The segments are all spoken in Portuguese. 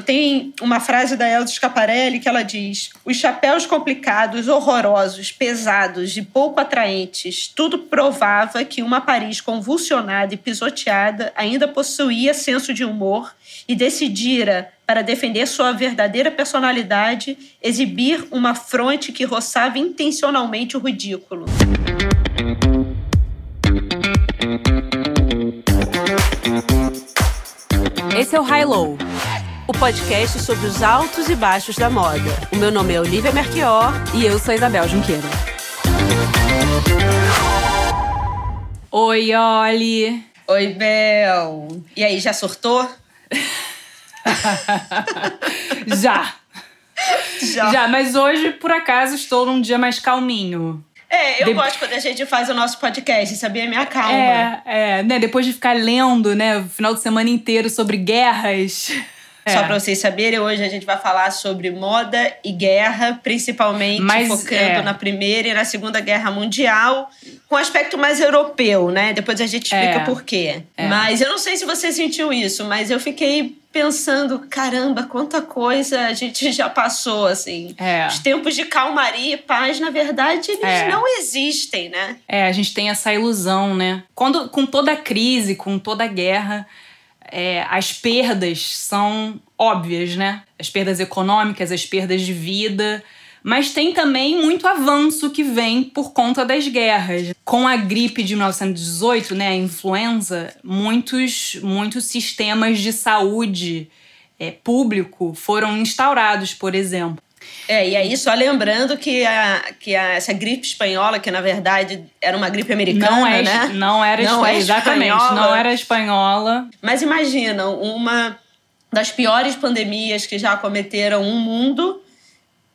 Tem uma frase da Elza Scaparelli que ela diz: Os chapéus complicados, horrorosos, pesados e pouco atraentes, tudo provava que uma Paris convulsionada e pisoteada ainda possuía senso de humor e decidira, para defender sua verdadeira personalidade, exibir uma fronte que roçava intencionalmente o ridículo. Esse é o High Low, o podcast sobre os altos e baixos da moda. O meu nome é Olivia Merquior e eu sou Isabel Junqueira. Oi, Oli. Oi, Bel. E aí, já surtou? já. já. Já, mas hoje, por acaso, estou num dia mais calminho. É, eu de... gosto quando a gente faz o nosso podcast, sabia? Minha calma. É, é, né? Depois de ficar lendo, né, o final de semana inteiro sobre guerras. É. Só para vocês saberem, hoje a gente vai falar sobre moda e guerra, principalmente Mas, focando é. na Primeira e na Segunda Guerra Mundial, com aspecto mais europeu, né? Depois a gente explica é. por quê. É. Mas eu não sei se você sentiu isso, mas eu fiquei pensando, caramba, quanta coisa a gente já passou, assim. É. Os tempos de calmaria e paz, na verdade, eles é. não existem, né? É, a gente tem essa ilusão, né? Quando, com toda a crise, com toda a guerra, é, as perdas são óbvias, né? As perdas econômicas, as perdas de vida. Mas tem também muito avanço que vem por conta das guerras. Com a gripe de 1918, né, a influenza, muitos, muitos sistemas de saúde é, público foram instaurados, por exemplo. É, e aí só lembrando que, a, que a, essa gripe espanhola, que na verdade era uma gripe americana, não é, né? Não era não é exatamente, espanhola. não era espanhola. Mas imagina, uma das piores pandemias que já acometeram o mundo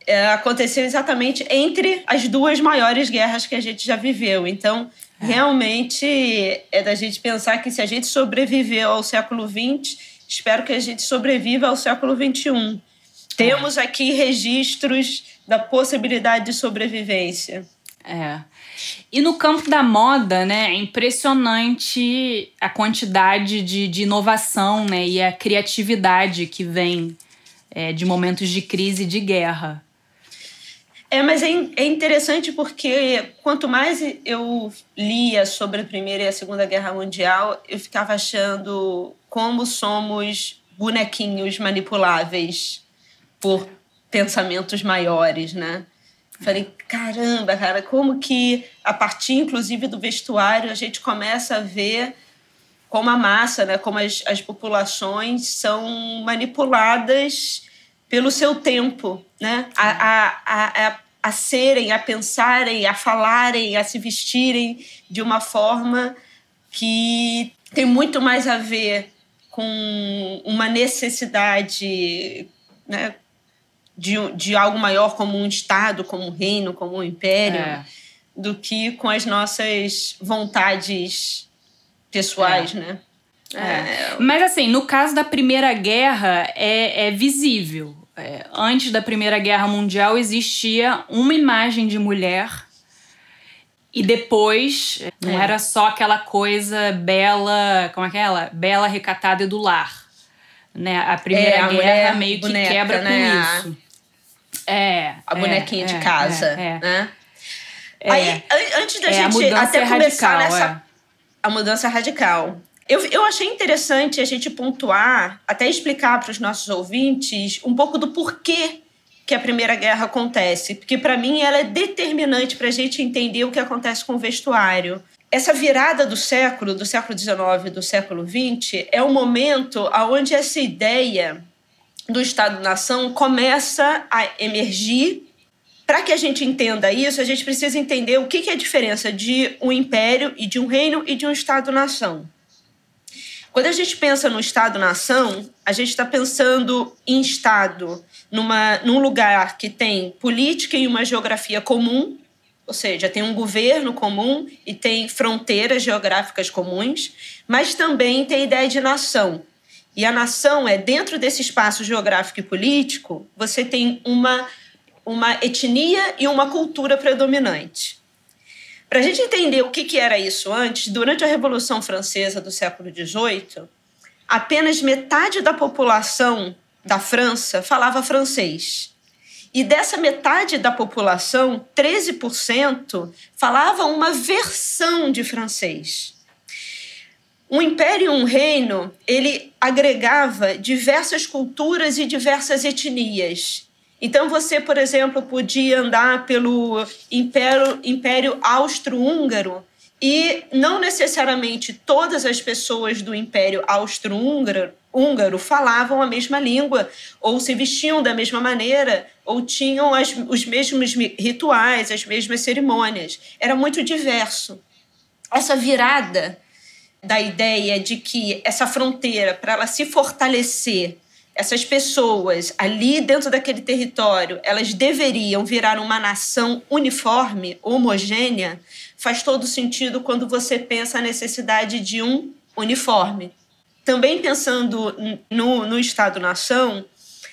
é, aconteceu exatamente entre as duas maiores guerras que a gente já viveu. Então, é. realmente é da gente pensar que se a gente sobreviveu ao século XX, espero que a gente sobreviva ao século XXI. Temos aqui registros da possibilidade de sobrevivência. É. E no campo da moda, né, é impressionante a quantidade de, de inovação né, e a criatividade que vem é, de momentos de crise e de guerra. É, mas é, é interessante porque quanto mais eu lia sobre a Primeira e a Segunda Guerra Mundial, eu ficava achando como somos bonequinhos manipuláveis por pensamentos maiores, né? Falei, caramba, cara, como que a partir, inclusive, do vestuário, a gente começa a ver como a massa, né, como as, as populações são manipuladas pelo seu tempo, né? A, a, a, a, a serem, a pensarem, a falarem, a se vestirem de uma forma que tem muito mais a ver com uma necessidade né, de, de algo maior como um Estado, como um reino, como um império, é. do que com as nossas vontades pessoais, é. né? É. é. Mas assim, no caso da Primeira Guerra, é, é visível. É, antes da Primeira Guerra Mundial existia uma imagem de mulher e depois não era só aquela coisa bela, como é que é ela? Bela, recatada e do lar. Né? A Primeira é, a Guerra meio que boneca, quebra né? com isso. É. A bonequinha é, de é, casa, é, né? Aí, antes da gente até começar radical, nessa... A mudança radical. Eu, eu achei interessante a gente pontuar, até explicar para os nossos ouvintes um pouco do porquê que a Primeira Guerra acontece, porque para mim ela é determinante para a gente entender o que acontece com o vestuário. Essa virada do século, do século XIX e do século XX, é o momento onde essa ideia do Estado-nação começa a emergir. Para que a gente entenda isso, a gente precisa entender o que é a diferença de um império e de um reino e de um Estado-nação. Quando a gente pensa no Estado-nação, a gente está pensando em Estado numa, num lugar que tem política e uma geografia comum, ou seja, tem um governo comum e tem fronteiras geográficas comuns, mas também tem a ideia de nação, e a nação é dentro desse espaço geográfico e político, você tem uma, uma etnia e uma cultura predominante. Para a gente entender o que, que era isso antes, durante a Revolução Francesa do século XVIII, apenas metade da população da França falava francês. E dessa metade da população, 13% falava uma versão de francês. Um império, um reino, ele agregava diversas culturas e diversas etnias. Então você, por exemplo, podia andar pelo Império, Império Austro-Húngaro e não necessariamente todas as pessoas do Império Austro-Húngaro húngaro falavam a mesma língua, ou se vestiam da mesma maneira, ou tinham as, os mesmos rituais, as mesmas cerimônias. Era muito diverso. Essa virada da ideia de que essa fronteira, para ela se fortalecer, essas pessoas ali dentro daquele território, elas deveriam virar uma nação uniforme, homogênea, faz todo sentido quando você pensa a necessidade de um uniforme. Também pensando no, no Estado-nação,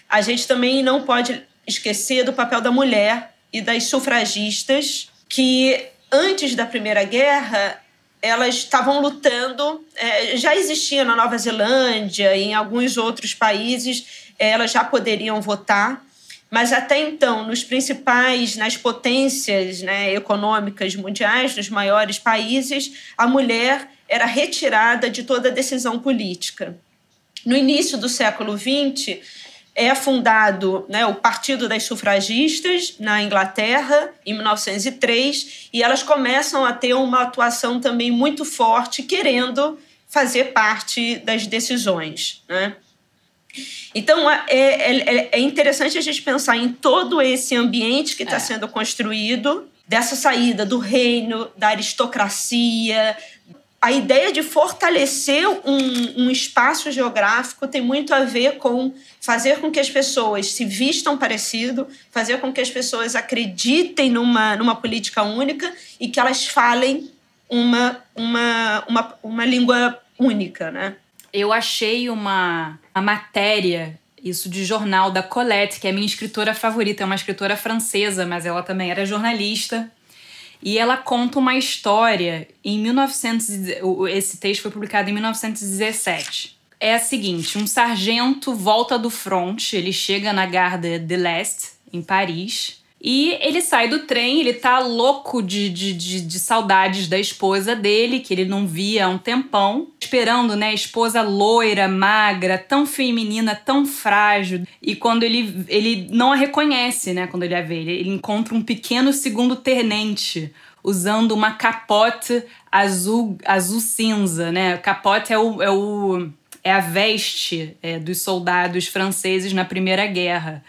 a gente também não pode esquecer do papel da mulher e das sufragistas, que antes da Primeira Guerra elas estavam lutando, é, já existia na Nova Zelândia e em alguns outros países, é, elas já poderiam votar, mas até então, nos principais, nas potências né, econômicas mundiais, nos maiores países, a mulher era retirada de toda decisão política. No início do século XX, é fundado né, o Partido das Sufragistas na Inglaterra, em 1903, e elas começam a ter uma atuação também muito forte, querendo fazer parte das decisões. Né? Então, é, é, é, interessante a gente pensar em todo esse ambiente que está é. sendo construído, dessa saída do reino, da aristocracia, a ideia de fortalecer um, um, espaço geográfico tem muito a ver com fazer com que as pessoas se vistam parecido, fazer com que as pessoas acreditem numa, numa política única e que elas falem uma, uma, uma, uma língua única, né? Eu achei uma, uma matéria isso de jornal da Colette, que é minha escritora favorita, é uma escritora francesa, mas ela também era jornalista. E ela conta uma história em 1900. Esse texto foi publicado em 1917. É a seguinte: um sargento volta do front, ele chega na Garde de l'Est, em Paris, e ele sai do trem, ele tá louco de, de, de, de, saudades da esposa dele, que ele não via há um tempão, esperando, né, a esposa loira, magra, tão feminina, tão frágil. E quando ele, ele não a reconhece, né, quando ele a vê, ele, ele encontra um pequeno segundo tenente usando uma capote azul, azul cinza, né? Capote é o, é o é a veste é, dos soldados franceses na Primeira Guerra.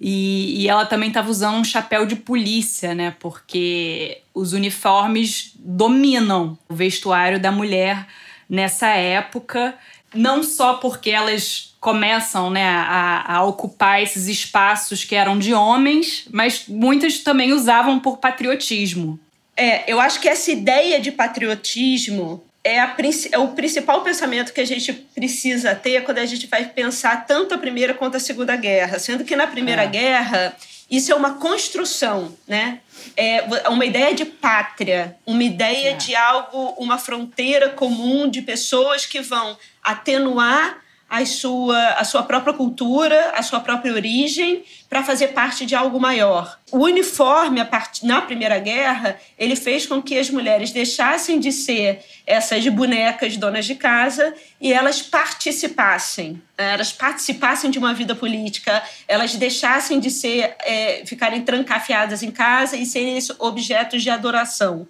E, e ela também estava usando um chapéu de polícia, né? Porque os uniformes dominam o vestuário da mulher nessa época, não só porque elas começam né, a, a, ocupar esses espaços que eram de homens, mas muitas também usavam por patriotismo. É, eu acho que essa ideia de patriotismo é, a, é, o principal pensamento que a gente precisa ter quando a gente vai pensar tanto a Primeira quanto a Segunda Guerra. Sendo que na Primeira é. Guerra, isso é uma construção, né? É uma ideia de pátria, uma ideia é. de algo, uma fronteira comum de pessoas que vão atenuar a sua, a sua própria cultura, a sua própria origem, para fazer parte de algo maior. O uniforme, part... na Primeira Guerra, ele fez com que as mulheres deixassem de ser essas bonecas donas de casa e elas participassem, né? elas participassem de uma vida política, elas deixassem de ser, é, ficarem trancafiadas em casa e serem objetos de adoração.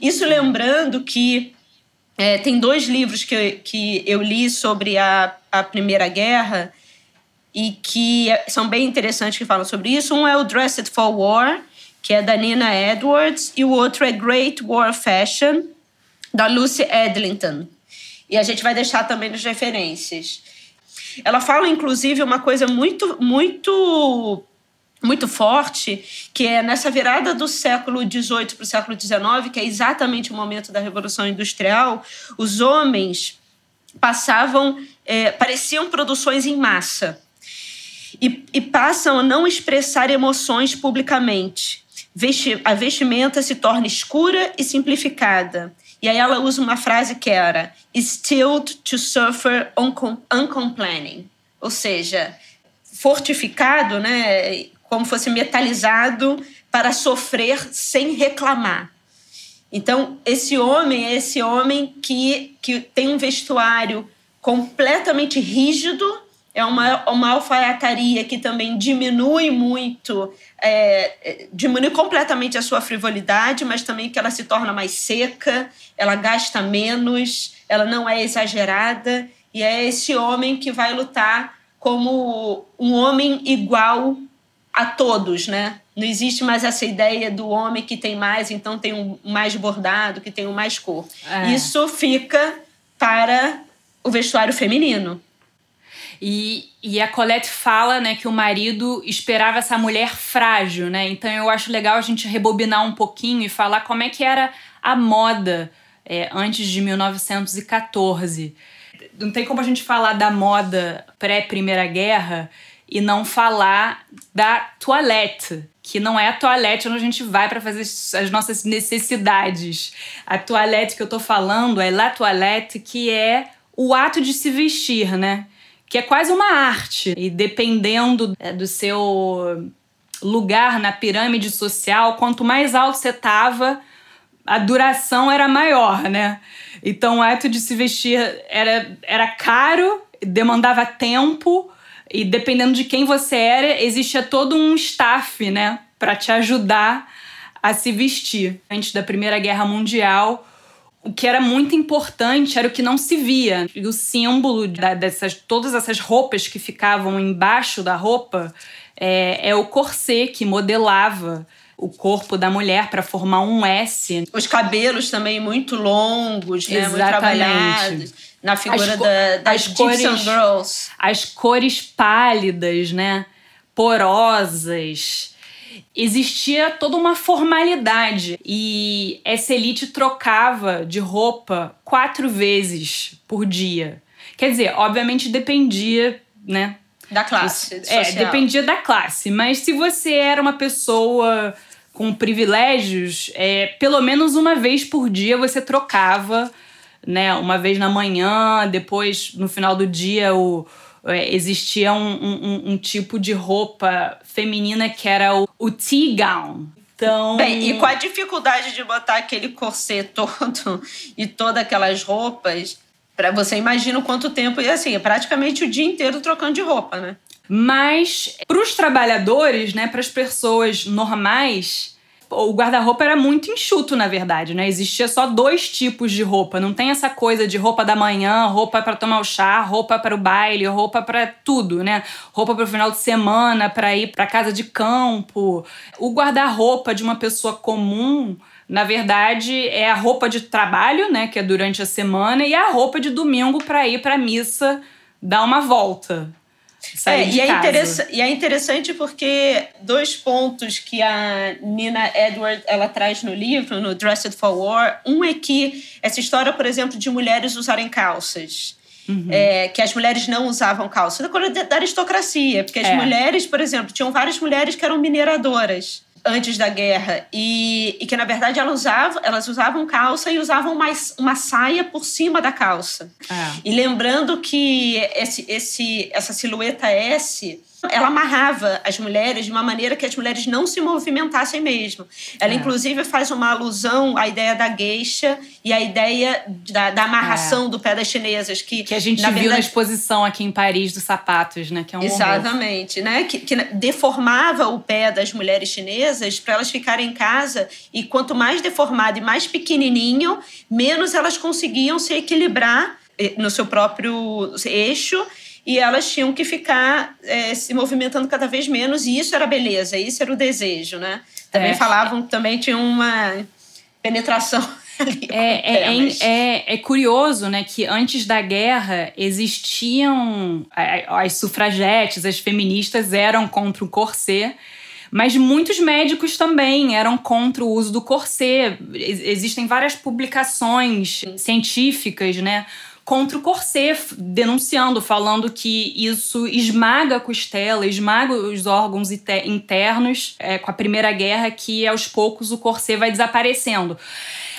Isso lembrando que é, tem dois livros que, que eu li sobre a, a Primeira Guerra e que são bem interessantes que falam sobre isso. Um é o Dressed for War, que é da Nina Edwards, e o outro é Great War Fashion, da Lucy Edlington. E a gente vai deixar também nas referências. Ela fala, inclusive, uma coisa muito, muito muito forte, que é nessa virada do século XVIII para o século XIX, que é exatamente o momento da Revolução Industrial, os homens passavam, é, pareciam produções em massa e, e passam a não expressar emoções publicamente. Vesti a vestimenta se torna escura e simplificada. E aí ela usa uma frase que era stilled to suffer uncomplaining. Ou seja, fortificado, né, como fosse metalizado para sofrer sem reclamar. Então, esse homem é esse homem que, que tem um vestuário completamente rígido, é uma, uma alfaiataria que também diminui muito, é, diminui completamente a sua frivolidade, mas também que ela se torna mais seca, ela gasta menos, ela não é exagerada, e é esse homem que vai lutar como um homem igual a todos, né? Não existe mais essa ideia do homem que tem mais, então tem um mais bordado, que tem um mais cor. É. Isso fica para o vestuário feminino. E, e a Colette fala né, que o marido esperava essa mulher frágil, né? Então eu acho legal a gente rebobinar um pouquinho e falar como é que era a moda é, antes de 1914. Não tem como a gente falar da moda pré-Primeira Guerra e não falar da toilette, que não é a toilette onde a gente vai para fazer as nossas necessidades. A toilette que eu tô falando é la toilette, que é o ato de se vestir, né? Que é quase uma arte. E dependendo é, do seu lugar na pirâmide social, quanto mais alto você tava, a duração era maior, né? Então o ato de se vestir era, era caro, demandava tempo e dependendo de quem você era, existia todo um staff, né, para te ajudar a se vestir. Antes da Primeira Guerra Mundial, o que era muito importante era o que não se via. E o símbolo da, dessas todas essas roupas que ficavam embaixo da roupa é, é o corset que modelava o corpo da mulher para formar um S. Os cabelos também muito longos, né? Muito trabalhados. Na figura as, da, das cores, Girls. As cores pálidas, né? Porosas. Existia toda uma formalidade e essa elite trocava de roupa quatro vezes por dia. Quer dizer, obviamente dependia, né? Da classe. É, dependia da classe. Mas se você era uma pessoa com privilégios, é, pelo menos uma vez por dia você trocava, né? Uma vez na manhã, depois no final do dia o, é, existia um, um, um, tipo de roupa feminina que era o, o tea gown. Então... Bem, e com a dificuldade de botar aquele corset todo e todas aquelas roupas, para você imagina o quanto tempo e assim, é praticamente o dia inteiro trocando de roupa, né? Mas para os trabalhadores, né, para as pessoas normais, o guarda-roupa era muito enxuto, na verdade, né? Existia só dois tipos de roupa. Não tem essa coisa de roupa da manhã, roupa para tomar o chá, roupa para o baile, roupa para tudo, né? Roupa para o final de semana, para ir para casa de campo. O guarda-roupa de uma pessoa comum, na verdade, é a roupa de trabalho, né, que é durante a semana, e a roupa de domingo para ir para missa dar uma volta. É, e, é e é interessante porque dois pontos que a Nina Edward ela traz no livro, no Dressed for War, um é que essa história, por exemplo, de mulheres usarem calças. Uhum. É, que as mulheres não usavam calça, da coisa da aristocracia, porque as é. mulheres, por exemplo, tinham várias mulheres que eram mineradoras antes da guerra e, e, que na verdade elas usavam, elas usavam calça e usavam mais uma saia por cima da calça. É. E lembrando que esse, esse, essa silhueta S ela amarrava as mulheres de uma maneira que as mulheres não se movimentassem mesmo. Ela, é. inclusive, faz uma alusão à ideia da gueixa e à ideia da, da amarração é. do pé das chinesas. Que, que a gente na viu verdade, na exposição aqui em Paris dos sapatos, né? Que é um Exatamente, horror. né? Que, que deformava o pé das mulheres chinesas para elas ficarem em casa. E quanto mais deformado e mais pequenininho, menos elas conseguiam se equilibrar eh, no seu próprio eixo e elas tinham que ficar é, se movimentando cada vez menos, e isso era beleza, isso era o desejo, né? Também é. falavam, também tinha uma penetração. É, é, é, é, é, curioso, né, que antes da guerra existiam as sufragetes, as feministas eram contra o corset, mas muitos médicos também eram contra o uso do corset. Existem várias publicações científicas, né, contra o corset, denunciando, falando que isso esmaga a costela, esmaga os órgãos internos, é, com a Primeira Guerra, que aos poucos o corset vai desaparecendo.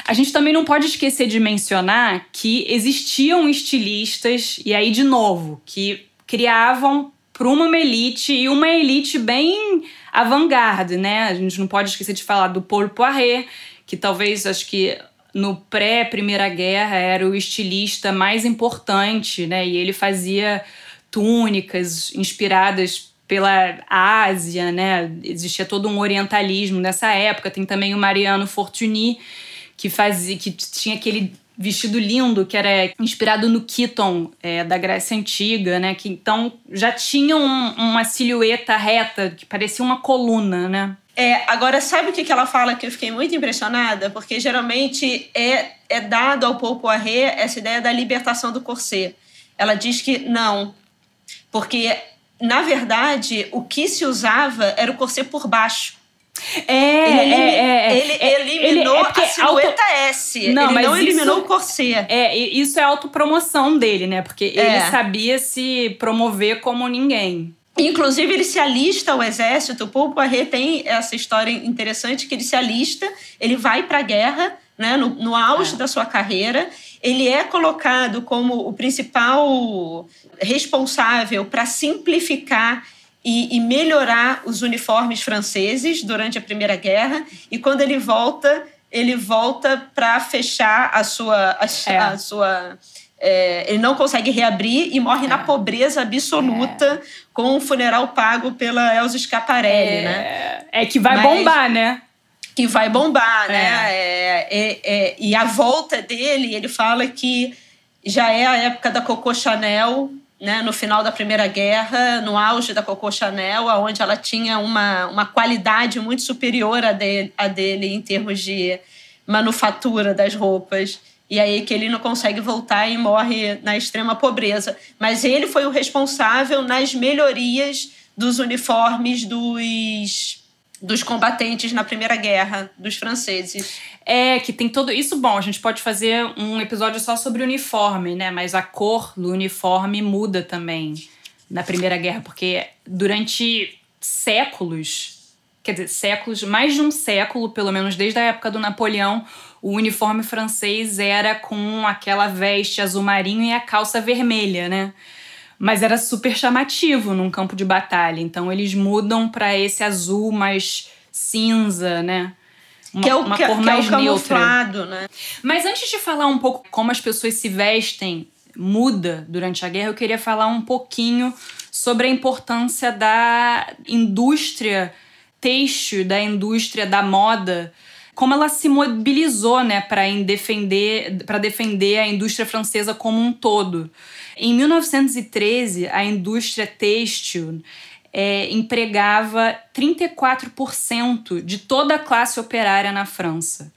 A gente também não pode esquecer de mencionar que existiam estilistas, e aí de novo, que criavam para uma elite e uma elite bem avant-garde, né? A gente não pode esquecer de falar do Paul Poiret, que talvez acho que no pré-Primeira Guerra era o estilista mais importante, né? E ele fazia túnicas inspiradas pela Ásia, né? Existia todo um orientalismo nessa época. Tem também o Mariano Fortuny, que fazia que tinha aquele vestido lindo que era inspirado no Kiton é, da Grécia Antiga, né? Que então já tinha um, uma silhueta reta que parecia uma coluna, né? É, agora, sabe o que, que ela fala que eu fiquei muito impressionada? Porque geralmente é, é dado ao Paul Poiret essa ideia da libertação do corset. Ela diz que não, porque, na verdade, o que se usava era o corset por baixo. É, ele, é, é, ele é, eliminou ele, é a silhueta auto... S. Não, ele não eliminou isso, o corset. É, isso é autopromoção dele, né? Porque ele é. sabia se promover como ninguém. Inclusive, ele se alista ao exército. O Paul Poiret tem essa história interessante que ele se alista, ele vai para a guerra, né, no, no auge é. da sua carreira. Ele é colocado como o principal responsável para simplificar e, e, melhorar os uniformes franceses durante a Primeira Guerra. E quando ele volta, ele volta para fechar a sua, a, é. a sua é, ele não consegue reabrir e morre é. na pobreza absoluta é. com o um funeral pago pela Elza Scaparelli, é. né? É que vai Mas, bombar, né? Que vai bombar, né? É. É, e a volta dele, ele fala que já é a época da Coco Chanel, né, no final da Primeira Guerra, no auge da Coco Chanel, onde ela tinha uma, uma qualidade muito superior a dele, a dele em termos de manufatura das roupas. E aí que ele não consegue voltar e morre na extrema pobreza. Mas ele foi o responsável nas melhorias dos uniformes dos, dos combatentes na Primeira Guerra, dos franceses. É, que tem todo isso. Bom, a gente pode fazer um episódio só sobre uniforme, né? Mas a cor do uniforme muda também na Primeira Guerra, porque durante séculos, quer dizer, séculos, mais de um século, pelo menos desde a época do Napoleão, o uniforme francês era com aquela veste azul marinho e a calça vermelha, né? Mas era super chamativo num campo de batalha. Então eles mudam para esse azul mais cinza, né? Uma, que é o, uma que, é- cor que mais é o neutra. né? Mas antes de falar um pouco como as pessoas se vestem muda durante a guerra, eu queria falar um pouquinho sobre a importância da indústria têxtil, da indústria da moda, como ela se mobilizou, né, para defender, para defender a indústria francesa como um todo. Em 1913, a indústria têxtil é, empregava 34% de toda a classe operária na França.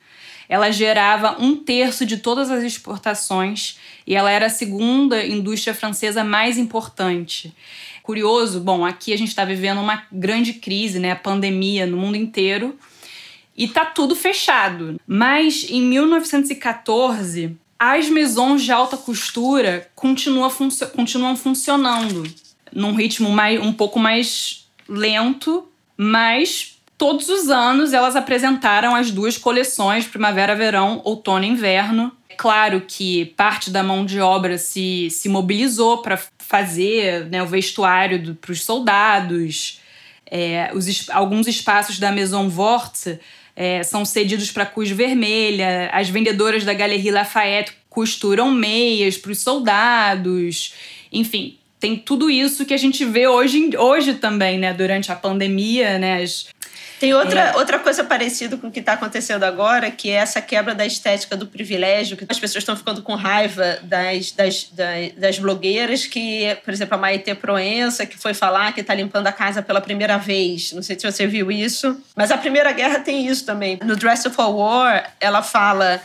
Ela gerava um terço de todas as exportações e ela era a segunda indústria francesa mais importante. Curioso, bom, aqui a gente está vivendo uma grande crise, né, a pandemia no mundo inteiro, e tá tudo fechado. Mas em 1914, as maisons de alta costura continua funcio continuam funcionando num ritmo mais, um pouco mais lento, mas todos os anos elas apresentaram as duas coleções primavera, verão, outono e inverno. Claro que parte da mão de obra se, se mobilizou para fazer né, o vestuário para os soldados. É, os, alguns espaços da Maison Vorte é, são cedidos para Cruz Vermelha. As vendedoras da Galerie Lafayette costuram meias para os soldados. Enfim, tem tudo isso que a gente vê hoje, hoje também, né? Durante a pandemia, né? As, tem outra, é. outra coisa parecida com o que está acontecendo agora, que é essa quebra da estética do privilégio, que as pessoas estão ficando com raiva das, das, das, das, blogueiras, que, por exemplo, a Maite Proença, que foi falar que está limpando a casa pela primeira vez. Não sei se você viu isso. Mas a Primeira Guerra tem isso também. No Dress for War, ela fala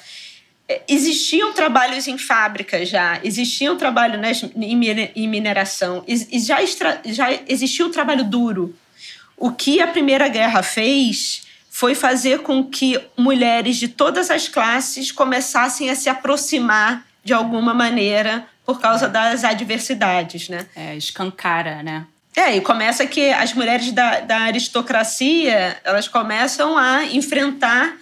existiam trabalhos em fábricas já, existiam trabalho né, em mineração, e já, extra, já existia o trabalho duro. O que a Primeira Guerra fez foi fazer com que mulheres de todas as classes começassem a se aproximar de alguma maneira por causa é. das adversidades, né? É, escancara, né? É, e começa que as mulheres da, da aristocracia, elas começam a enfrentar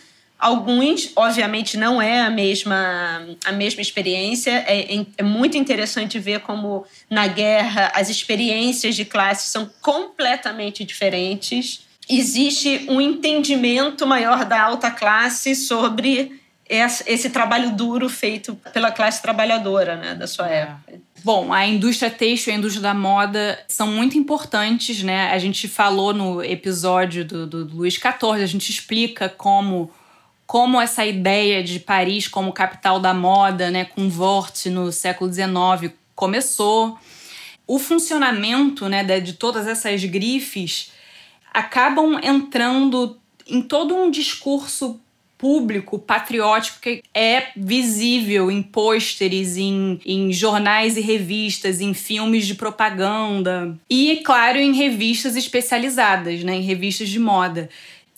Alguns, obviamente, não é a mesma, a mesma experiência. É, é, é, muito interessante ver como, na guerra, as experiências de classe são completamente diferentes. Existe um entendimento maior da alta classe sobre esse trabalho duro feito pela classe trabalhadora né, da sua é. época. Bom, a indústria têxtil e a indústria da moda são muito importantes, né? A gente falou no episódio do, do, do Luiz XIV, a gente explica como como essa ideia de Paris como capital da moda, né, com Vort no século XIX começou. O funcionamento né, de todas essas grifes acabam entrando em todo um discurso público patriótico que é visível em pôsteres, em, em jornais e revistas, em filmes de propaganda e, claro, em revistas especializadas, né, em revistas de moda.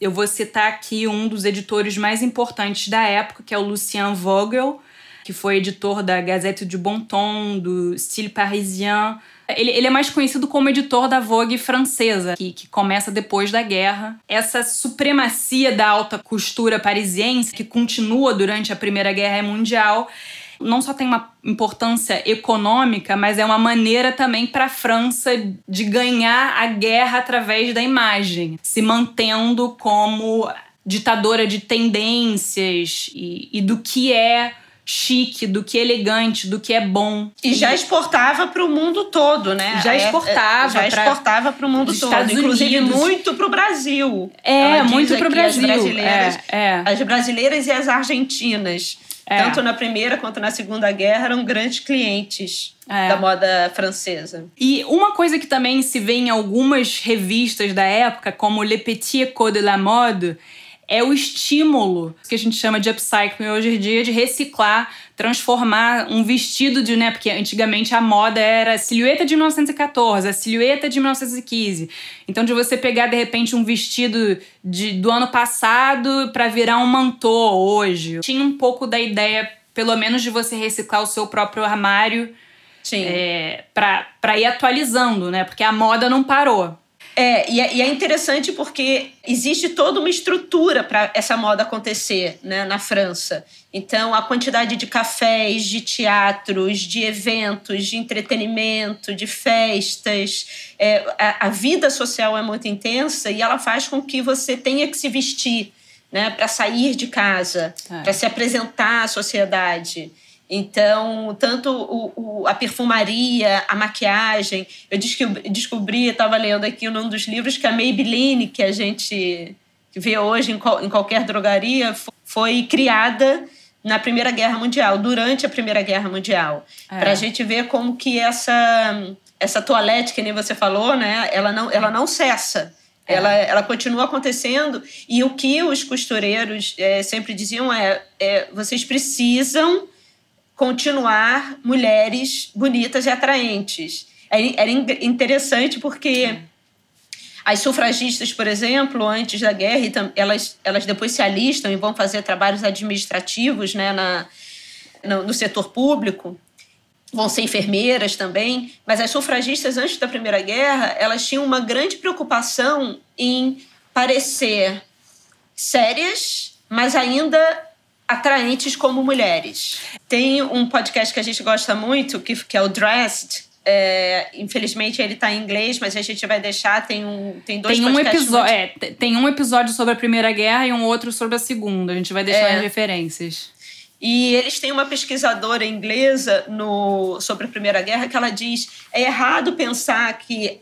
Eu vou citar aqui um dos editores mais importantes da época, que é o Lucien Vogel, que foi editor da Gazette du Bon Ton, do Style Parisien, ele, ele, é mais conhecido como editor da Vogue francesa, que, que começa depois da guerra. Essa supremacia da alta costura parisiense, que continua durante a Primeira Guerra Mundial, não só tem uma importância econômica, mas é uma maneira também para a França de ganhar a guerra através da imagem, se mantendo como ditadora de tendências e, e do que é chique, do que é elegante, do que é bom. E já exportava para o mundo todo, né? Já exportava. já exportava para o mundo todo. Estados inclusive Unidos. muito para o Brasil. É, muito para o Brasil. As brasileiras, é, é. as brasileiras e as argentinas. É. Tanto na Primeira quanto na Segunda Guerra eram grandes clientes é. da moda francesa. E uma coisa que também se vê em algumas revistas da época, como Le Petit Code de la Mode, é o estímulo que a gente chama de upcycling hoje em dia, de reciclar, transformar um vestido de, né, porque antigamente a moda era a silhueta de 1914, a silhueta de 1915. Então de você pegar de repente um vestido de, do ano passado para virar um mantô hoje. Tinha um pouco da ideia, pelo menos de você reciclar o seu próprio armário. Sim. É, para ir atualizando, né? Porque a moda não parou. É e, é, e é interessante porque existe toda uma estrutura para essa moda acontecer né, na França. Então, a quantidade de cafés, de teatros, de eventos, de entretenimento, de festas, é, a, a, vida social é muito intensa e ela faz com que você tenha que se vestir né, para sair de casa, é. para se apresentar à sociedade. Então, tanto o, o, a perfumaria, a maquiagem. Eu descobri, estava lendo aqui num dos livros, que a Maybelline, que a gente vê hoje em, em qualquer drogaria, foi criada na Primeira Guerra Mundial, durante a Primeira Guerra Mundial. É. Para a gente ver como que essa, essa toalete, que nem você falou, né, ela, não, ela não cessa. É. Ela, ela continua acontecendo e o que os costureiros é, sempre diziam é, é vocês precisam continuar mulheres bonitas e atraentes. Era interessante porque as sufragistas, por exemplo, antes da guerra, elas, elas depois se alistam e vão fazer trabalhos administrativos né, na, no, no setor público. Vão ser enfermeiras também, mas as sufragistas antes da Primeira Guerra, elas tinham uma grande preocupação em parecer sérias, mas ainda atraentes como mulheres. Tem um podcast que a gente gosta muito, que, que é o Dressed. É, infelizmente ele está em inglês, mas a gente vai deixar. Tem, um, tem dois tem um episódio é, Tem um episódio sobre a Primeira Guerra e um outro sobre a Segunda. A gente vai deixar é. as referências. E eles têm uma pesquisadora inglesa no, sobre a Primeira Guerra que ela diz: é errado pensar que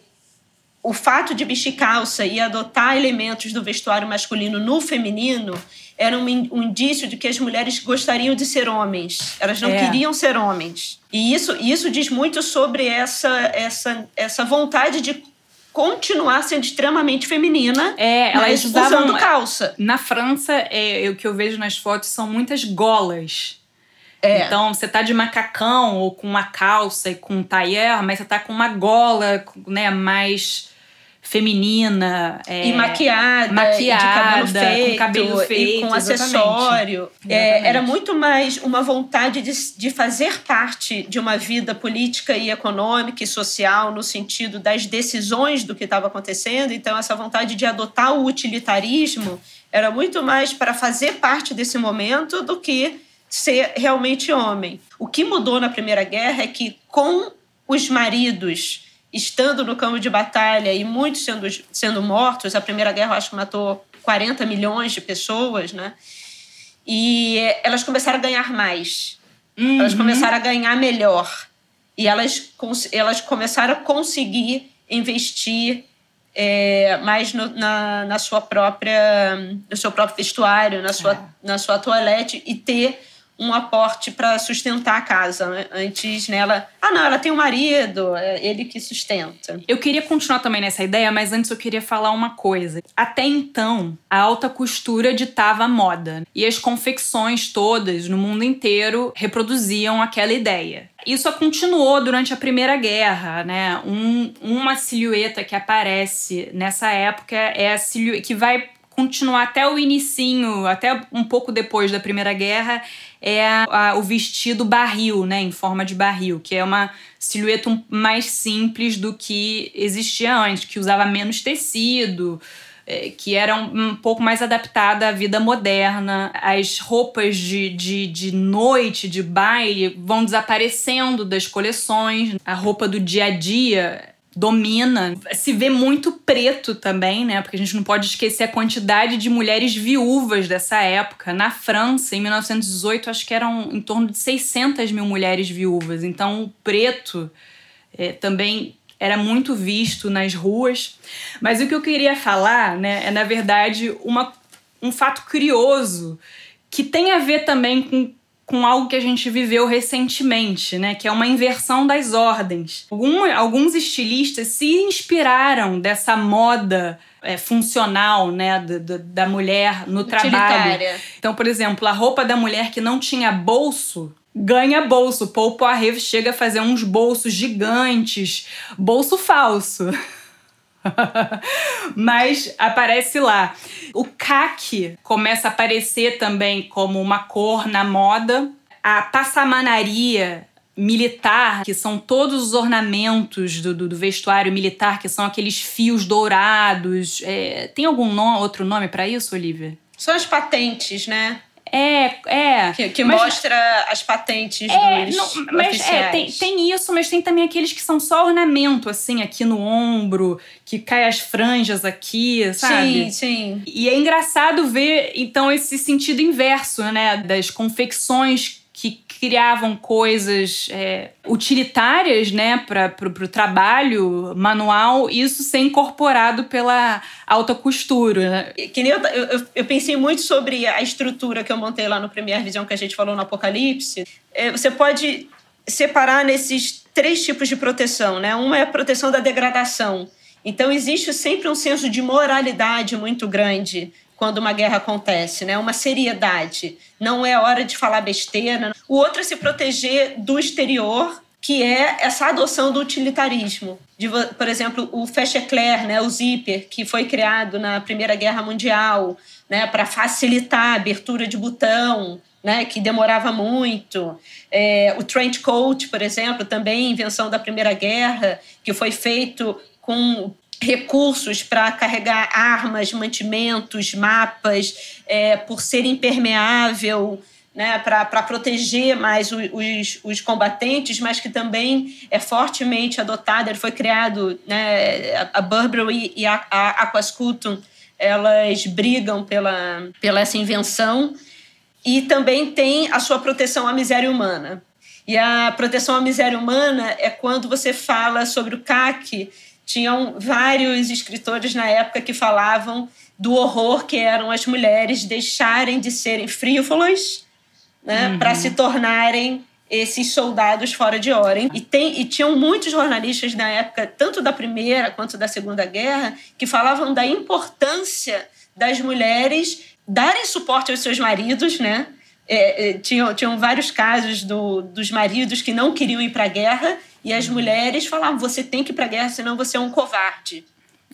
o fato de vestir calça e adotar elementos do vestuário masculino no feminino era um, indício de que as mulheres gostariam de ser homens. Elas não é. queriam ser homens. E isso, isso diz muito sobre essa, essa, essa vontade de continuar sendo extremamente feminina. É, elas usavam usando calça. Na França, é, o que eu vejo nas fotos são muitas golas. É. Então, você tá de macacão ou com uma calça e com um tailleur, mas você tá com uma gola, né, mais feminina. É, e maquiada, maquiada, de cabelo feito, com cabelo feito, e com acessório. É, era muito mais uma vontade de, de fazer parte de uma vida política e econômica e social no sentido das decisões do que estava acontecendo. Então, essa vontade de adotar o utilitarismo era muito mais para fazer parte desse momento do que ser realmente homem. O que mudou na Primeira Guerra é que, com os maridos estando no campo de batalha e muitos sendo, sendo mortos, a Primeira Guerra acho que matou 40 milhões de pessoas, né? E elas começaram a ganhar mais. Uhum. Elas começaram a ganhar melhor. E elas, elas começaram a conseguir investir é, mais no, na, na sua própria, no seu próprio vestuário, na sua, é. na sua toalete e ter um aporte para sustentar a casa. Né? Antes, nela, ah, não, ela tem um marido, é ele que sustenta. Eu queria continuar também nessa ideia, mas antes eu queria falar uma coisa. Até então, a alta costura ditava a moda e as confecções todas no mundo inteiro reproduziam aquela ideia. Isso continuou durante a Primeira Guerra, né? Um, uma silhueta que aparece nessa época é a silhueta que vai continuar até o inicinho, até um pouco depois da Primeira Guerra, é a, a, o vestido barril, né, em forma de barril, que é uma silhueta mais simples do que existia antes, que usava menos tecido, é, que era um, um, pouco mais adaptada à vida moderna. As roupas de, de, de noite, de baile, vão desaparecendo das coleções. A roupa do dia a dia domina. Se vê muito preto também, né? Porque a gente não pode esquecer a quantidade de mulheres viúvas dessa época. Na França, em 1918, acho que eram em torno de 600 mil mulheres viúvas. Então, o preto é, também era muito visto nas ruas. Mas o que eu queria falar, né, é na verdade uma, um fato curioso que tem a ver também com com algo que a gente viveu recentemente, né? Que é uma inversão das ordens. Algum, alguns estilistas se inspiraram dessa moda é, funcional, né, da, da mulher no trabalho. Então, por exemplo, a roupa da mulher que não tinha bolso ganha bolso. Paul Poiret chega a fazer uns bolsos gigantes, bolso falso. Mas aparece lá. O caque começa a aparecer também como uma cor na moda. A passamanaria militar, que são todos os ornamentos do, do, do vestuário militar, que são aqueles fios dourados. É, tem algum no, outro nome para isso, Olivia? São as patentes, né? É, é. Que, que mas, mostra as patentes é, dos não, mas é, tem, tem isso, mas tem também aqueles que são só ornamento, assim, aqui no ombro, que cai as franjas aqui, sabe? Sim, sim. E é engraçado ver, então, esse sentido inverso, né? Das confecções criavam coisas é, utilitárias né, para o trabalho manual, isso ser incorporado pela alta costura. Né? Que nem eu, eu, eu, pensei muito sobre a estrutura que eu montei lá no Premiere Visão que a gente falou no Apocalipse. É, você pode separar nesses três tipos de proteção. Né? Uma é a proteção da degradação. Então, existe sempre um senso de moralidade muito grande quando uma guerra acontece, né? Uma seriedade. Não é hora de falar besteira. O outro é se proteger do exterior, que é essa adoção do utilitarismo. De, por exemplo, o Fechecler, né, o zíper, que foi criado na Primeira Guerra Mundial, né, para facilitar a abertura de botão, né, que demorava muito. É, o trench coat, por exemplo, também invenção da Primeira Guerra, que foi feito com recursos para carregar armas, mantimentos, mapas, é, por ser impermeável, né, para proteger mais os, os, combatentes, mas que também é fortemente adotado. Ele foi criado, né, a Burberry e a, a Aquascutum, elas brigam pela, pela essa invenção e também tem a sua proteção à miséria humana. E a proteção à miséria humana é quando você fala sobre o CAC tinham vários escritores na época que falavam do horror que eram as mulheres deixarem de serem frívolas né, uhum. para se tornarem esses soldados fora de hora. E, tem, e tinham muitos jornalistas na época, tanto da Primeira quanto da Segunda Guerra, que falavam da importância das mulheres darem suporte aos seus maridos, né? É, é, tinham, tinham vários casos do, dos maridos que não queriam ir para a guerra e as mulheres falavam: você tem que ir para a guerra, senão você é um covarde.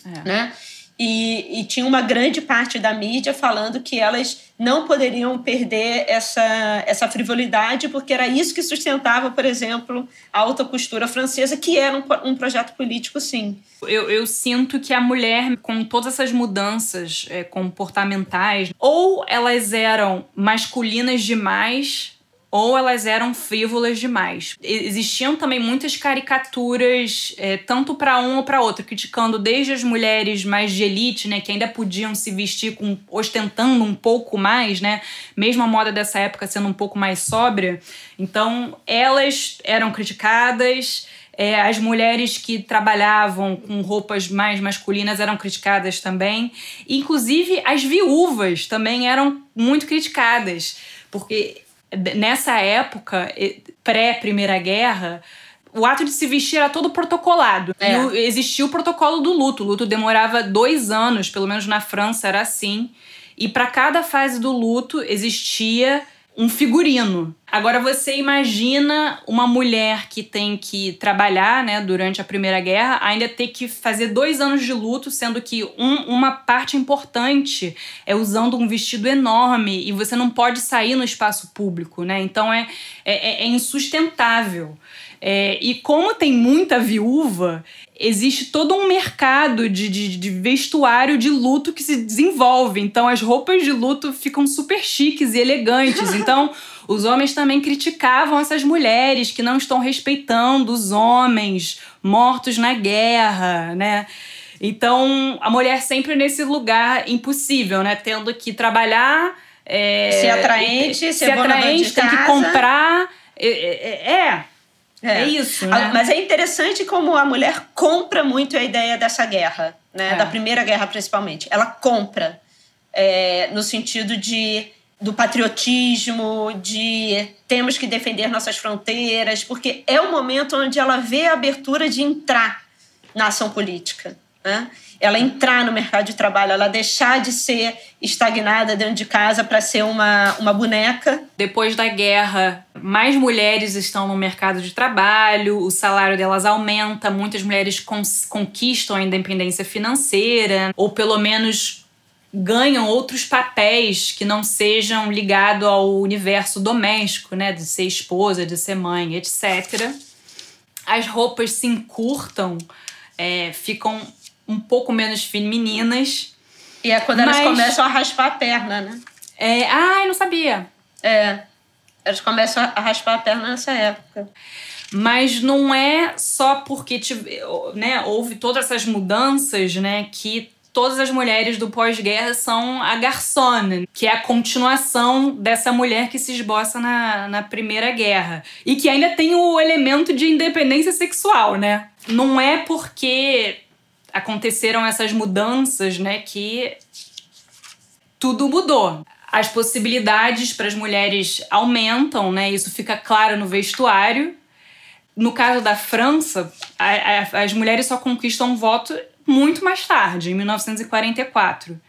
É. Né? E, e, tinha uma grande parte da mídia falando que elas não poderiam perder essa, essa frivolidade, porque era isso que sustentava, por exemplo, a alta costura francesa, que era um, um projeto político, sim. Eu, eu, sinto que a mulher, com todas essas mudanças é, comportamentais, ou elas eram masculinas demais ou elas eram frívolas demais. Existiam também muitas caricaturas, é, tanto para um ou para outro, criticando desde as mulheres mais de elite, né, que ainda podiam se vestir com ostentando um pouco mais, né, mesmo a moda dessa época sendo um pouco mais sóbria. Então, elas eram criticadas. É, as mulheres que trabalhavam com roupas mais masculinas eram criticadas também. Inclusive, as viúvas também eram muito criticadas, porque nessa época, pré-Primeira Guerra, o ato de se vestir era todo protocolado. É. E existia o protocolo do luto. O luto demorava dois anos, pelo menos na França era assim. E para cada fase do luto existia um figurino. Agora você imagina uma mulher que tem que trabalhar, né, durante a Primeira Guerra, ainda ter que fazer dois anos de luto, sendo que um, uma parte importante é usando um vestido enorme e você não pode sair no espaço público, né? Então é, é, é insustentável. É, e como tem muita viúva, existe todo um mercado de, de, de, vestuário de luto que se desenvolve. Então, as roupas de luto ficam super chiques e elegantes. Então, os homens também criticavam essas mulheres que não estão respeitando os homens mortos na guerra, né? Então, a mulher sempre nesse lugar impossível, né? Tendo que trabalhar. É, ser atraente, ser, ser atraente, tem que comprar. é, é, é é, é isso. Né? Mas é interessante como a mulher compra muito a ideia dessa guerra, né? É. Da Primeira Guerra, principalmente. Ela compra é, no sentido de do patriotismo, de temos que defender nossas fronteiras, porque é o momento onde ela vê a abertura de entrar na ação política. Né? Ela entrar no mercado de trabalho, ela deixar de ser estagnada dentro de casa para ser uma, uma boneca. Depois da guerra, mais mulheres estão no mercado de trabalho, o salário delas aumenta, muitas mulheres conquistam a independência financeira, ou pelo menos ganham outros papéis que não sejam ligados ao universo doméstico, né, de ser esposa, de ser mãe, etc. As roupas se encurtam, é, ficam um pouco menos femininas. E é quando mas... elas começam a raspar a perna, né? É, ah, eu não sabia. É. Elas começam a raspar a perna nessa época. Mas não é só porque né, houve todas essas mudanças né, que todas as mulheres do pós-guerra são a garçona, que é a continuação dessa mulher que se esboça na, na Primeira Guerra. E que ainda tem o elemento de independência sexual, né? Não é porque aconteceram essas mudanças, né, que tudo mudou. As possibilidades para as mulheres aumentam, né? Isso fica claro no vestuário. No caso da França, a, a, as mulheres só conquistam voto muito mais tarde, em 1944.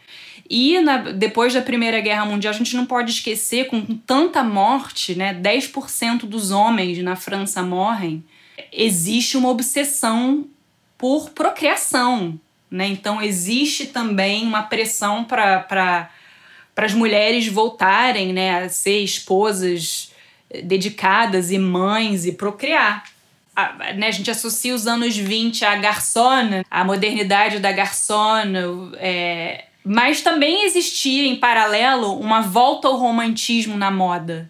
E na, depois da Primeira Guerra Mundial, a gente não pode esquecer, com tanta morte, né, 10% dos homens na França morrem, existe uma obsessão por procriação. Né? Então, existe também uma pressão para as mulheres voltarem né, a ser esposas dedicadas e mães e procriar. A, né, a gente associa os anos 20 à garçona, a modernidade da garçona, é, mas também existia em paralelo uma volta ao romantismo na moda.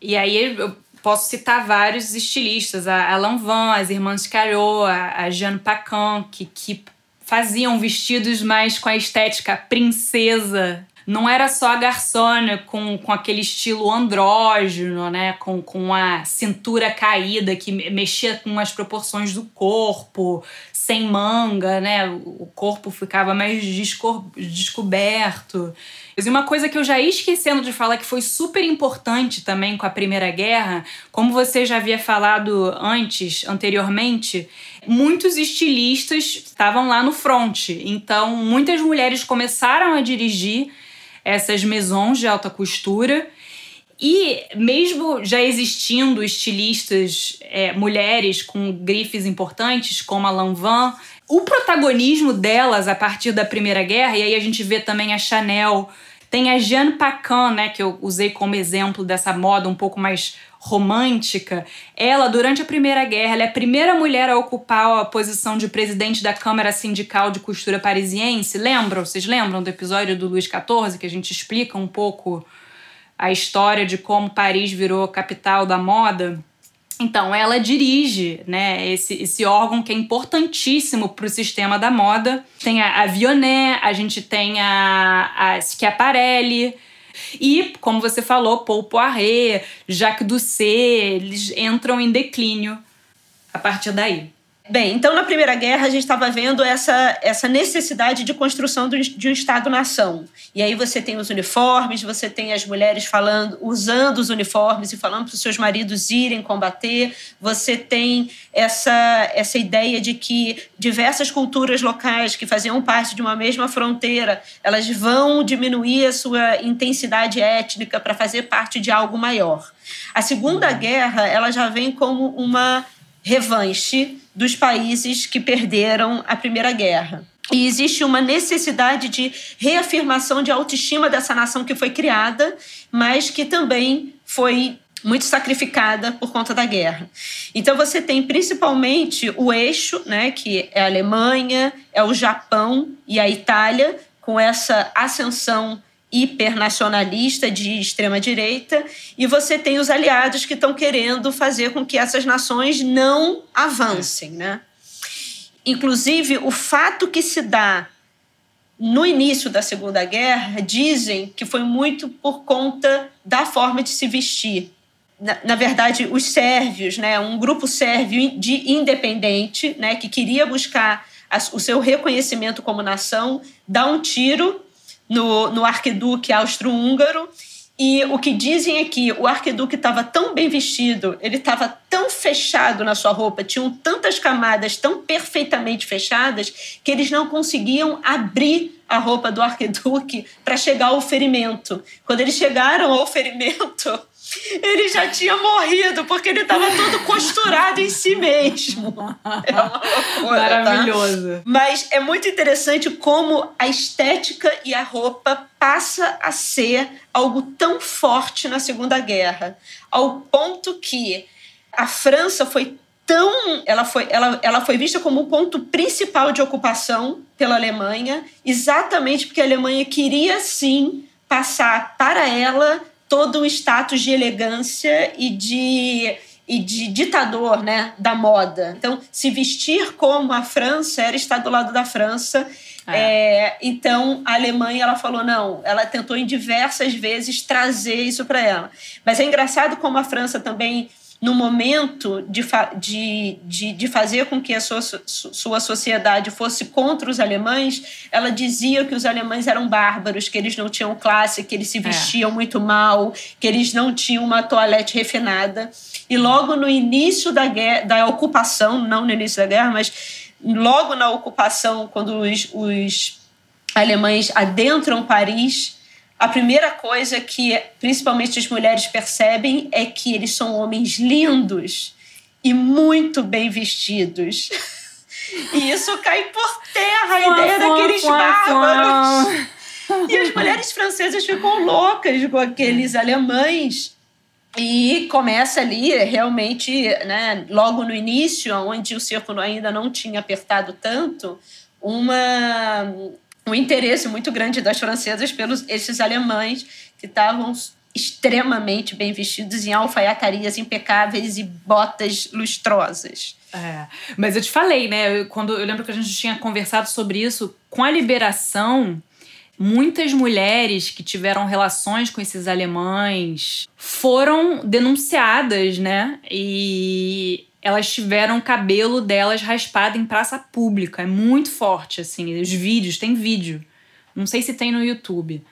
E aí eu posso citar vários estilistas, a Alain Van, as irmãs Carot, a, Jeanne Paquin, que, que faziam vestidos mais com a estética princesa. Não era só a garçona com, com aquele estilo andrógeno, né? Com, com a cintura caída que mexia com as proporções do corpo, sem manga, né? O corpo ficava mais descoberto. E uma coisa que eu já ia esquecendo de falar que foi super importante também com a Primeira Guerra, como você já havia falado antes, anteriormente, muitos estilistas estavam lá no front. Então, muitas mulheres começaram a dirigir essas maisons de alta costura. E mesmo já existindo estilistas é, mulheres com grifes importantes, como a Lanvin, o protagonismo delas a partir da Primeira Guerra, e aí a gente vê também a Chanel, tem a Jeanne Paquin, né, que eu usei como exemplo dessa moda um pouco mais romântica. Ela, durante a Primeira Guerra, ela é a primeira mulher a ocupar a posição de presidente da Câmara Sindical de Costura Parisiense. Lembram? Vocês lembram do episódio do Luís XIV, que a gente explica um pouco a história de como Paris virou capital da moda? Então, ela dirige né, esse, esse órgão que é importantíssimo para o sistema da moda. Tem a, a Vionnet, a gente tem a, a Schiaparelli, e, como você falou, Paul Poiret, Jacques Doucet, eles entram em declínio a partir daí. Bem, então na Primeira Guerra a gente estava vendo essa, essa necessidade de construção de um Estado-nação. E aí você tem os uniformes, você tem as mulheres falando, usando os uniformes e falando para os seus maridos irem combater. Você tem essa, essa ideia de que diversas culturas locais que faziam parte de uma mesma fronteira, elas vão diminuir a sua intensidade étnica para fazer parte de algo maior. A Segunda Guerra ela já vem como uma revanche dos países que perderam a Primeira Guerra. E existe uma necessidade de reafirmação de autoestima dessa nação que foi criada, mas que também foi muito sacrificada por conta da guerra. Então você tem principalmente o eixo, né, que é a Alemanha, é o Japão e a Itália, com essa ascensão hipernacionalista de extrema direita e você tem os aliados que estão querendo fazer com que essas nações não avancem, né? Inclusive o fato que se dá no início da Segunda Guerra dizem que foi muito por conta da forma de se vestir. Na, na verdade, os sérvios, né, um grupo sérvio de independente, né, que queria buscar a, o seu reconhecimento como nação, dá um tiro no, no arquiduque austro-húngaro. E o que dizem é que o arquiduque estava tão bem vestido, ele estava tão fechado na sua roupa, tinham tantas camadas tão perfeitamente fechadas, que eles não conseguiam abrir a roupa do arquiduque para chegar ao ferimento. Quando eles chegaram ao ferimento, ele já tinha morrido, porque ele estava todo costurado em si mesmo. É uma loucura, tá? Maravilhoso. Tá? Mas é muito interessante como a estética e a roupa passa a ser algo tão forte na Segunda Guerra, ao ponto que a França foi tão ela foi ela, ela foi vista como o ponto principal de ocupação pela Alemanha, exatamente porque a Alemanha queria sim passar para ela todo o status de elegância e de e de ditador né, da moda. Então, se vestir como a França era estar do lado da França. É. É, então, a Alemanha ela falou não, ela tentou em diversas vezes trazer isso para ela. Mas é engraçado como a França também no momento de, de, de, de, fazer com que a sua, sua sociedade fosse contra os alemães, ela dizia que os alemães eram bárbaros, que eles não tinham classe, que eles se é. vestiam é. muito mal, que eles não tinham uma toalete refinada. E logo no início da, guerra, da ocupação, não no início da guerra, mas logo na ocupação, quando os, os alemães adentram Paris, a primeira coisa que principalmente as mulheres percebem é que eles são homens lindos e muito bem vestidos. E isso cai por terra, a ideia daqueles bárbaros. E as mulheres francesas ficam loucas com aqueles alemães. E começa ali, realmente, né, logo no início, onde o círculo ainda não tinha apertado tanto, uma um interesse muito grande das francesas pelos esses alemães que estavam extremamente bem vestidos em alfaiatarias impecáveis e botas lustrosas. É, mas eu te falei, né? Quando eu lembro que a gente tinha conversado sobre isso com a liberação, muitas mulheres que tiveram relações com esses alemães foram denunciadas, né? E elas tiveram o cabelo delas raspado em praça pública. É muito forte, assim. Os vídeos, tem vídeo. Não sei se tem no YouTube.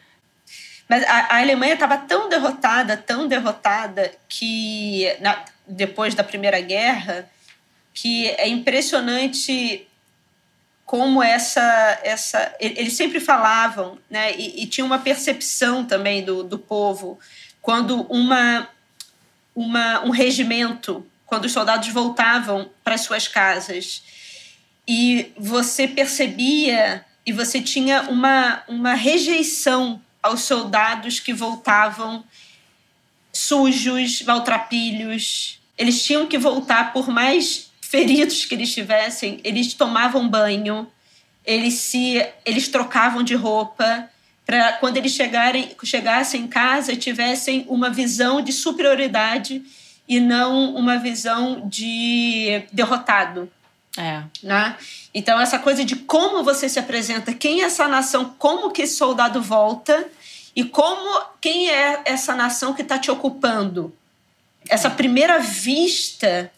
Mas a, a Alemanha estava tão derrotada, tão derrotada, que na, depois da Primeira Guerra, que é impressionante como essa. essa eles sempre falavam, né? E, e tinha uma percepção também do, do povo, quando uma, uma, um regimento quando os soldados voltavam para suas casas e você percebia e você tinha uma, uma rejeição aos soldados que voltavam sujos, maltrapilhos. Eles tinham que voltar, por mais feridos que eles tivessem, eles tomavam banho, eles se eles trocavam de roupa para quando eles chegarem, chegassem em casa tivessem uma visão de superioridade e não uma visão de derrotado. É. Né? Então, essa coisa de como você se apresenta, quem é essa nação, como que esse soldado volta e como quem é essa nação que está te ocupando. Essa primeira vista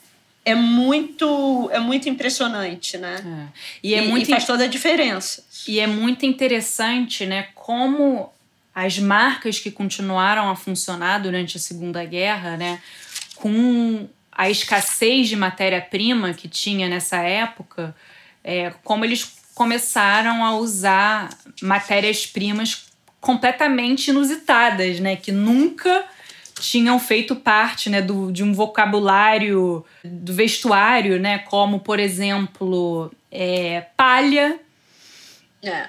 é muito é muito impressionante, né? É. E, é e, muito, e faz toda a diferença. E é muito interessante, né? Como as marcas que continuaram a funcionar durante a Segunda Guerra, né? Com a escassez de matéria-prima que tinha nessa época, é, como eles começaram a usar matérias-primas completamente inusitadas, né? Que nunca tinham feito parte né, do, de um vocabulário do vestuário, né? Como, por exemplo, é, palha. É.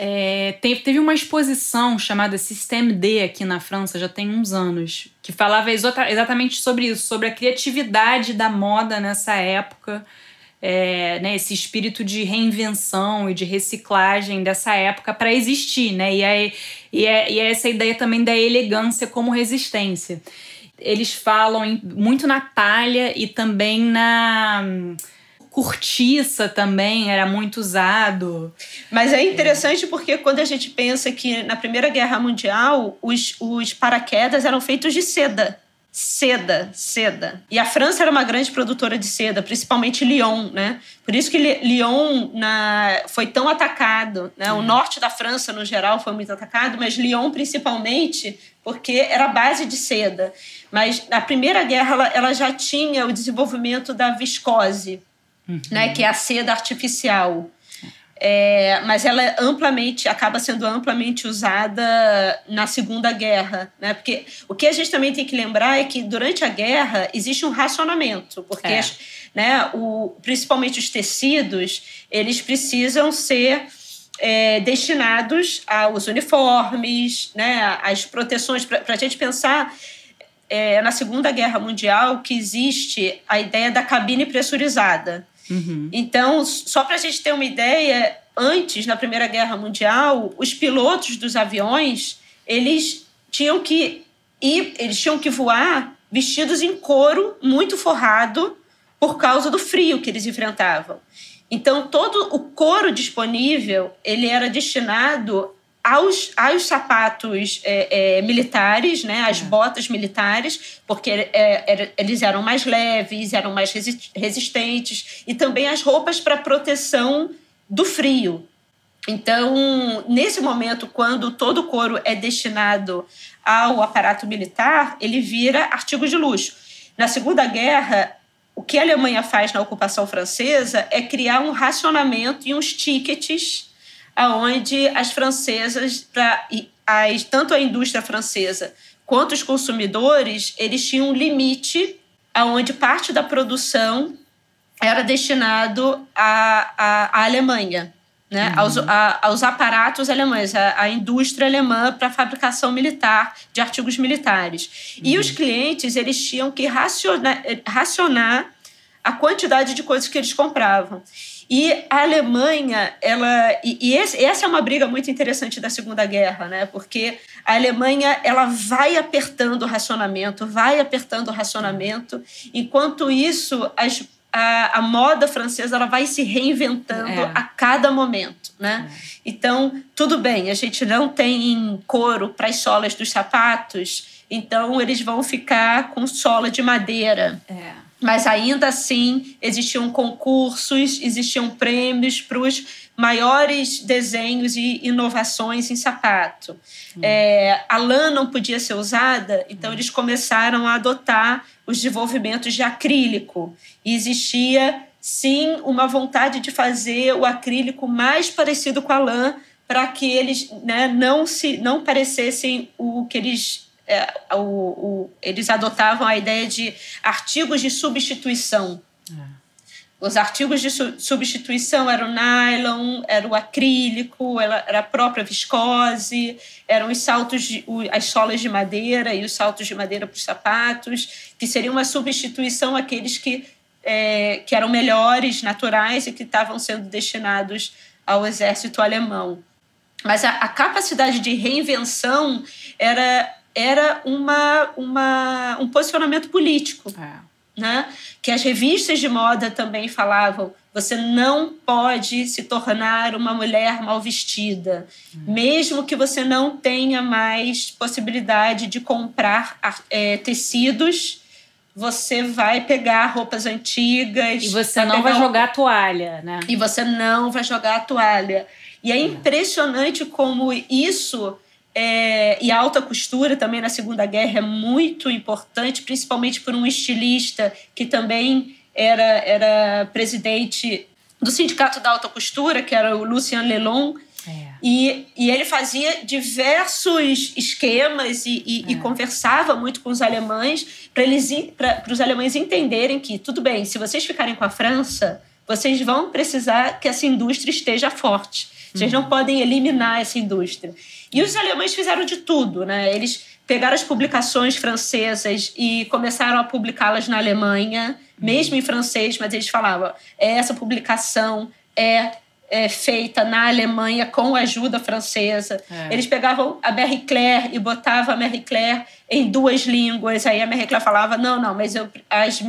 É, teve, teve uma exposição chamada Système D aqui na França, já tem uns anos, que falava exatamente sobre isso, sobre a criatividade da moda nessa época, é, né, esse espírito de reinvenção e de reciclagem dessa época para existir, né? E, é, e, é, e é essa ideia também da elegância como resistência. Eles falam em, muito na palha e também na cortiça também era muito usado. Mas é interessante porque quando a gente pensa que na Primeira Guerra Mundial os, os paraquedas eram feitos de seda. Seda, seda. E a França era uma grande produtora de seda, principalmente Lyon, né? Por isso que Lyon na, foi tão atacado. Né? O norte da França, no geral, foi muito atacado, mas Lyon principalmente porque era base de seda. Mas na Primeira Guerra ela, ela já tinha o desenvolvimento da viscose, uhum. né, que é a seda artificial. É, mas ela é amplamente acaba sendo amplamente usada na Segunda Guerra, né? Porque o que a gente também tem que lembrar é que durante a guerra existe um racionamento, porque é. né, o, principalmente os tecidos eles precisam ser é, destinados aos uniformes, né, às proteções para a gente pensar é, na Segunda Guerra Mundial que existe a ideia da cabine pressurizada. Uhum. Então, só para a gente ter uma ideia, antes, na Primeira Guerra Mundial, os pilotos dos aviões, eles tinham que ir, eles tinham que voar vestidos em couro muito forrado por causa do frio que eles enfrentavam. Então, todo o couro disponível, ele era destinado aos, aos sapatos é, é, militares, né, às é. botas militares, porque é, era, eles eram mais leves, eram mais resistentes, e também as roupas para proteção do frio. Então, nesse momento, quando todo o couro é destinado ao aparato militar, ele vira artigo de luxo. Na Segunda Guerra, o que a Alemanha faz na ocupação francesa é criar um racionamento e uns tickets aonde as francesas, pra, as, tanto a indústria francesa quanto os consumidores, eles tinham um limite aonde parte da produção era destinado à, à, à Alemanha, né? Uhum. aos, a, aos aparatos alemães, a, a indústria alemã para fabricação militar de artigos militares. Uhum. E os clientes eles tinham que racionar, racionar a quantidade de coisas que eles compravam. E a Alemanha, ela e, e esse, essa é uma briga muito interessante da Segunda Guerra, né? Porque a Alemanha ela vai apertando o racionamento, vai apertando o racionamento, enquanto isso as, a, a moda francesa ela vai se reinventando é. a cada momento, né? É. Então tudo bem, a gente não tem couro para as solas dos sapatos, então eles vão ficar com sola de madeira. É mas ainda assim existiam concursos, existiam prêmios para os maiores desenhos e inovações em sapato. Hum. É, a lã não podia ser usada, então hum. eles começaram a adotar os desenvolvimentos de acrílico. E existia, sim, uma vontade de fazer o acrílico mais parecido com a lã, para que eles né, não, se, não parecessem o que eles é, o, o, eles adotavam a ideia de artigos de substituição. É. Os artigos de substituição eram o nylon, era o acrílico, era a própria viscose, eram os saltos, de, as solas de madeira e os saltos de madeira para os sapatos, que seriam uma substituição àqueles que, é, que eram melhores, naturais e que estavam sendo destinados ao exército alemão. Mas a, a capacidade de reinvenção era, era uma, uma, um posicionamento político. É né? que as revistas de moda também falavam: você não pode se tornar uma mulher mal vestida, uhum. mesmo que você não tenha mais possibilidade de comprar é, tecidos. Você vai pegar roupas antigas. E você não vai jogar a toalha, né? E você não vai jogar a toalha. E é impressionante como isso é, e a alta costura também na Segunda Guerra é muito importante, principalmente por um estilista que também era, era presidente do Sindicato da Alta Costura, que era o Lucien Lelon. É. E, e ele fazia diversos esquemas e, e, é. e conversava muito com os alemães para os alemães entenderem que, tudo bem, se vocês ficarem com a França, vocês vão precisar que essa indústria esteja forte. Vocês uhum. não podem eliminar essa indústria. E os alemães fizeram de tudo, né? Eles pegaram as publicações francesas e começaram a publicá-las na Alemanha, mesmo em francês, mas eles falavam: essa publicação é é, feita na Alemanha com ajuda francesa. É. Eles pegavam a Marie Claire e botavam a Marie Claire em duas línguas. Aí a Marie Claire falava: não, não, mas eu, as,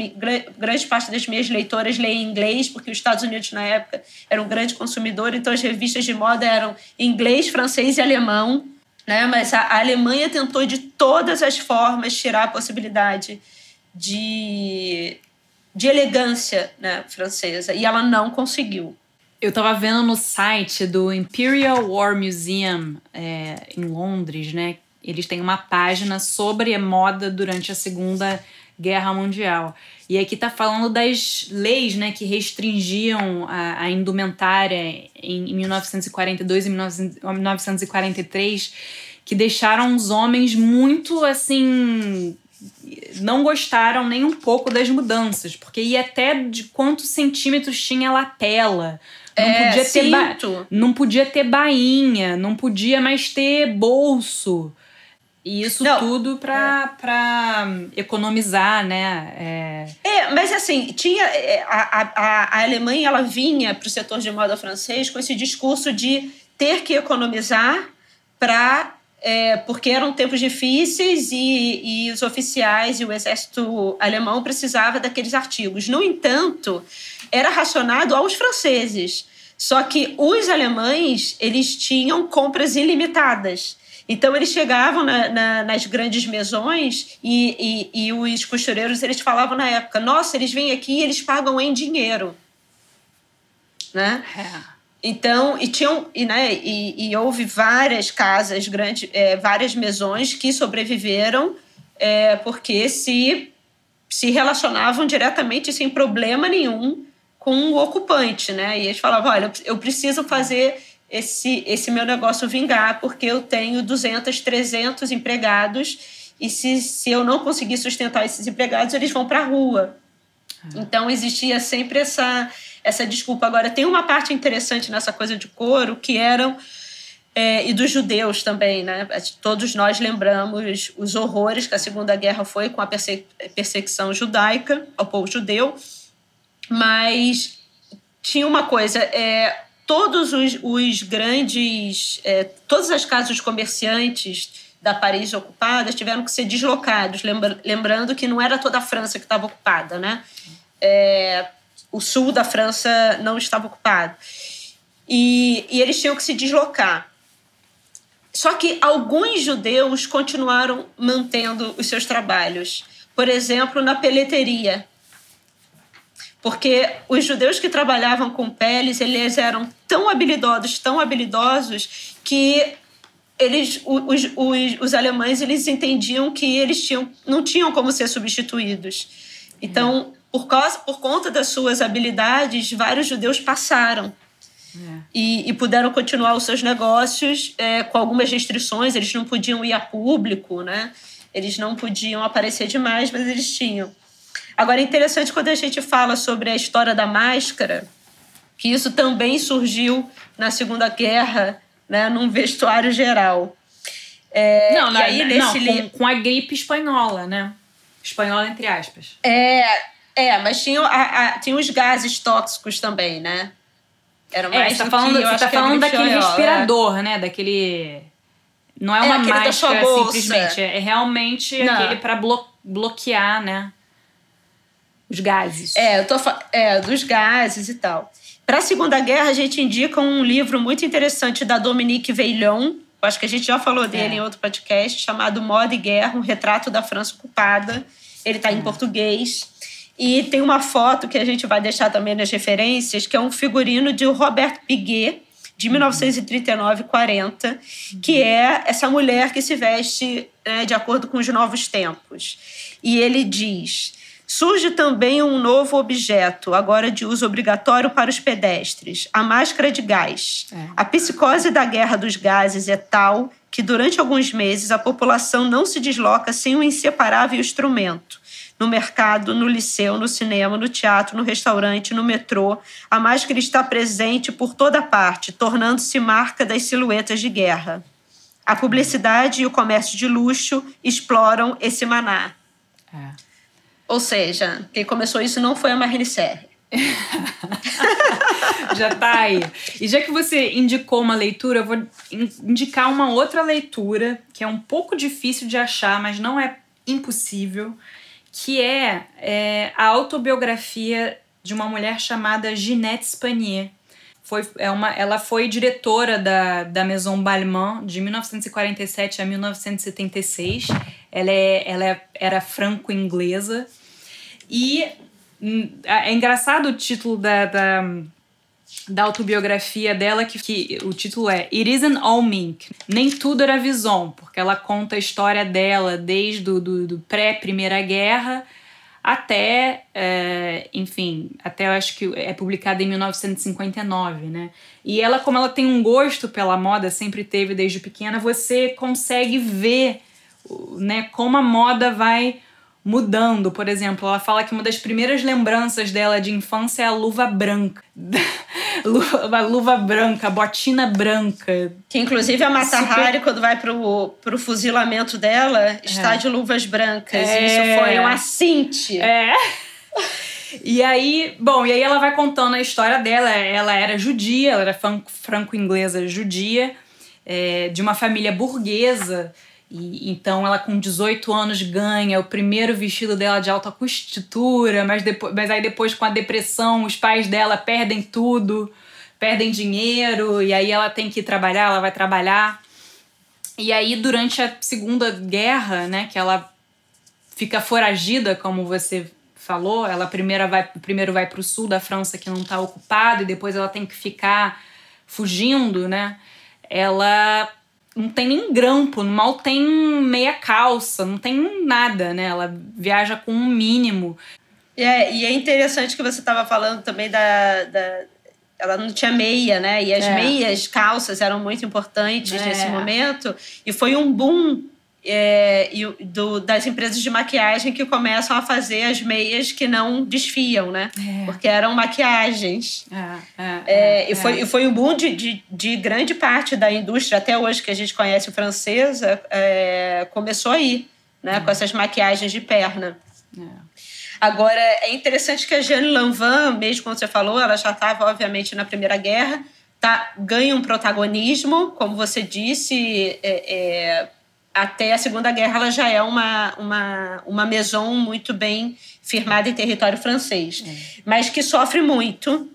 grande parte das minhas leitoras leem inglês, porque os Estados Unidos na época eram um grande consumidor, então as revistas de moda eram inglês, francês e alemão. Né? Mas a, a Alemanha tentou de todas as formas tirar a possibilidade de, de elegância né, francesa e ela não conseguiu. Eu tava vendo no site do Imperial War Museum é, em Londres, né? Eles têm uma página sobre a moda durante a Segunda Guerra Mundial. E aqui tá falando das leis né, que restringiam a, a indumentária em, em 1942 e 1943, que deixaram os homens muito assim não gostaram nem um pouco das mudanças, porque ia até de quantos centímetros tinha a lapela, não é, podia ter ba... não podia ter bainha, não podia mais ter bolso. E isso não, tudo para é. economizar, né? É... é... mas assim, tinha é, a, a, a Alemanha ela vinha para o setor de moda francês com esse discurso de ter que economizar para é, porque eram tempos difíceis e, e os oficiais e o exército alemão precisava daqueles artigos. No entanto, era racionado aos franceses. Só que os alemães, eles tinham compras ilimitadas. Então eles chegavam na, na, nas grandes mesões e, e, e, os costureiros eles falavam na época: nossa, eles vêm aqui e eles pagam em dinheiro, né? É. Então e tinham e, né, e, e houve várias casas grandes, é, várias mesões que sobreviveram é, porque se se relacionavam diretamente sem problema nenhum com o ocupante, né? E eles falavam, olha, eu preciso fazer esse, esse meu negócio vingar porque eu tenho 200, 300 empregados e se, se eu não conseguir sustentar esses empregados, eles vão para a rua. É. Então existia sempre essa, essa desculpa. Agora, tem uma parte interessante nessa coisa de couro que eram. É, e dos judeus também, né? Todos nós lembramos os horrores que a Segunda Guerra foi com a perse perseguição judaica ao povo judeu. Mas tinha uma coisa, é, todos os, os grandes, é, todas as casas comerciantes da Paris ocupadas tiveram que ser deslocados, lembra, lembrando que não era toda a França que estava ocupada, né? É, o sul da França não estava ocupado. E, e eles tinham que se deslocar. Só que alguns judeus continuaram mantendo os seus trabalhos. Por exemplo, na peleteria, porque os judeus que trabalhavam com peles, eles eram tão habilidosos, tão habilidosos, que eles, os, os, os alemães eles entendiam que eles tinham, não tinham como ser substituídos. Então, por, causa, por conta das suas habilidades, vários judeus passaram. É. E, e, puderam continuar os seus negócios é, com algumas restrições. Eles não podiam ir a público, né? Eles não podiam aparecer demais, mas eles tinham. Agora, é interessante quando a gente fala sobre a história da máscara, que isso também surgiu na Segunda Guerra, né, num vestuário geral. É, não, não, aí, não com, com, a gripe espanhola, né? Espanhola, entre aspas. É, é mas tinha, a, a, tinha os gases tóxicos também, né? Era mais é, você tá falando, que, você tá falando daquele respirador, é. né? Daquele. Não é uma é, máscara simplesmente, é realmente não. aquele para blo bloquear, né? Os gases. É, eu tô é, dos gases e tal. Para a Segunda Guerra, a gente indica um livro muito interessante da Dominique Veillon, acho que a gente já falou dele é. em outro podcast, chamado Moda e Guerra, um retrato da França ocupada. Ele está em é. português. E tem uma foto que a gente vai deixar também nas referências, que é um figurino de Robert Piguet, de 1939 40, que é essa mulher que se veste né, de acordo com os novos tempos. E ele diz: Surge também um novo objeto, agora de uso obrigatório para os pedestres: a máscara de gás. É. A psicose da guerra dos gases é tal que, durante alguns meses, a população não se desloca sem um inseparável instrumento. No mercado, no liceu, no cinema, no teatro, no restaurante, no metrô, a máscara está presente por toda parte, tornando-se marca das silhuetas de guerra. A publicidade e o comércio de luxo exploram esse maná. É. Ou seja, quem começou isso não foi a Marine Serre. já tá aí. E já que você indicou uma leitura, eu vou indicar uma outra leitura que é um pouco difícil de achar, mas não é impossível, que é, é a autobiografia de uma mulher chamada Ginette Spanier. Foi, é uma, ela foi diretora da, da Maison Balmain de 1947 a 1976. Ela, é, ela é, era franco-inglesa e hum, é engraçado o título da, da, da autobiografia dela, que, que, o título é It Isn't All Mink. Nem tudo era visão, porque ela conta a história dela desde do, do, do pré-Primeira Guerra até, é, enfim, até eu acho que é publicada em 1959, né? E ela, como ela tem um gosto pela moda, sempre teve desde pequena, você consegue ver, né, como a moda vai mudando. Por exemplo, ela fala que uma das primeiras lembranças dela de infância é a luva branca. luva, luva branca, botina branca. Que inclusive a Mata Super... Hari, quando vai pro, pro fuzilamento dela, está é. de luvas brancas. É. Isso foi um assinte. É. E aí, bom, e aí ela vai contando a história dela. Ela era judia, ela era franco-inglesa judia, é, de uma família burguesa. E, então ela com 18 anos ganha o primeiro vestido dela de alta costura, mas, depois, mas aí depois com a depressão os pais dela perdem tudo, perdem dinheiro, e aí ela tem que trabalhar, ela vai trabalhar. E aí durante a Segunda Guerra, né, que ela fica foragida, como você falou, ela primeiro vai, primeiro vai para o sul da França que não está ocupado, e depois ela tem que ficar fugindo, né? Ela não tem nem grampo, mal tem meia calça, não tem nada, né? Ela viaja com um mínimo. É, e é interessante que você estava falando também da, da, Ela não tinha meia, né? E as é. meias calças eram muito importantes é. nesse momento. E foi um boom é, e do, das empresas de maquiagem que começam a fazer as meias que não desfiam, né? É. Porque eram maquiagens. É, é, é, e, foi, e foi um boom de, de, de, grande parte da indústria, até hoje que a gente conhece francesa, começou aí, né? Com essas maquiagens de perna. Agora, é interessante que a Jeanne Lanvin, mesmo como você falou, ela já estava, obviamente, na Primeira Guerra, tá, ganha um protagonismo, como você disse, é, até a Segunda Guerra ela já é uma, uma, uma maison muito bem firmada em território francês, é. mas que sofre muito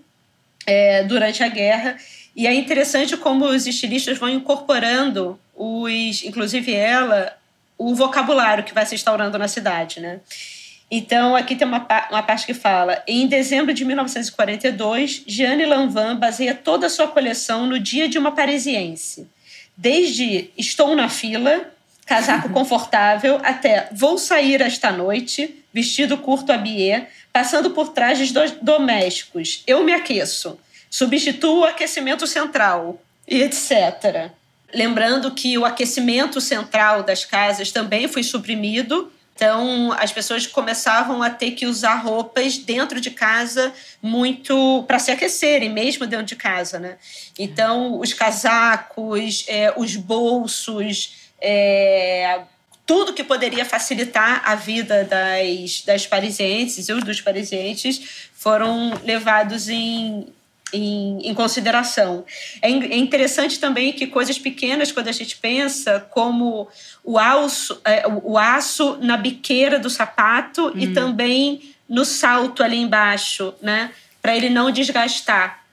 é, durante a guerra. E é interessante como os estilistas vão incorporando, os, inclusive ela, o vocabulário que vai se instaurando na cidade, né? Então, aqui tem uma, uma parte que fala: em dezembro de 1942, Jeanne Lanvin baseia toda a sua coleção no dia de uma parisiense. Desde Estou na fila, casaco confortável, até vou sair esta noite, vestido curto a bier, passando por trajes do domésticos. Eu me aqueço. Substituo o aquecimento central, e etc. Lembrando que o aquecimento central das casas também foi suprimido Então, as pessoas começavam a ter que usar roupas dentro de casa muito para se aquecerem, mesmo dentro de casa, né? Então, os casacos, é, os bolsos, é, tudo que poderia facilitar a vida das, das parisienses e os dos parisienses foram levados em, em, em, consideração. É, é, interessante também que coisas pequenas, quando a gente pensa, como o, alço, é, o aço na biqueira do sapato hum. e também no salto ali embaixo, né? Para ele não desgastar.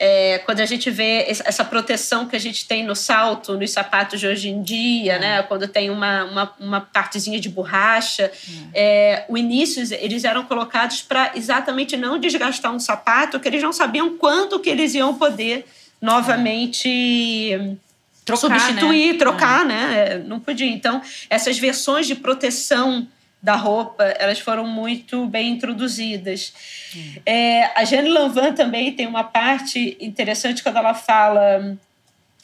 É, quando a gente vê essa proteção que a gente tem no salto, nos sapatos de hoje em dia, é. né? Quando tem uma, uma, uma partezinha de borracha, é. é o início eles eram colocados para exatamente não desgastar um sapato, que eles não sabiam quanto que eles iam poder novamente trocar, substituir, né? trocar, é. né? Não podia. Então, essas versões de proteção da roupa, elas foram muito bem introduzidas. Hum. É, a Jane Lanvin também tem uma parte interessante quando ela fala,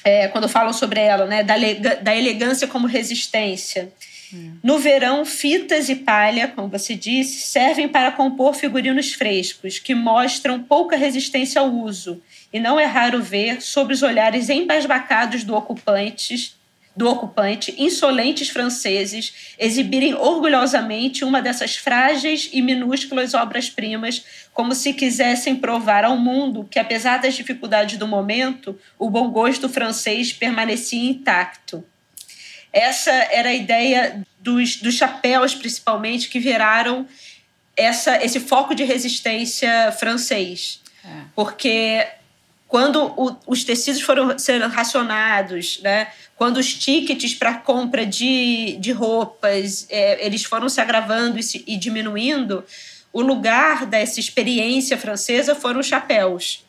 é, quando falam sobre ela, né, da, da elegância como resistência. Hum. No verão, fitas e palha, como você disse, servem para compor figurinos frescos, que mostram pouca resistência ao uso, e não é raro ver, sob os olhares embasbacados do ocupantes, do ocupante, insolentes franceses exibirem orgulhosamente uma dessas frágeis e minúsculas obras-primas, como se quisessem provar ao mundo que, apesar das dificuldades do momento, o bom gosto francês permanecia intacto. Essa era a ideia dos, dos chapéus, principalmente, que viraram essa, esse foco de resistência francês. É. Porque quando o, os tecidos foram sendo racionados, né? quando os tickets para compra de, de roupas é, eles foram se agravando e, se, e, diminuindo, o lugar dessa experiência francesa foram os chapéus.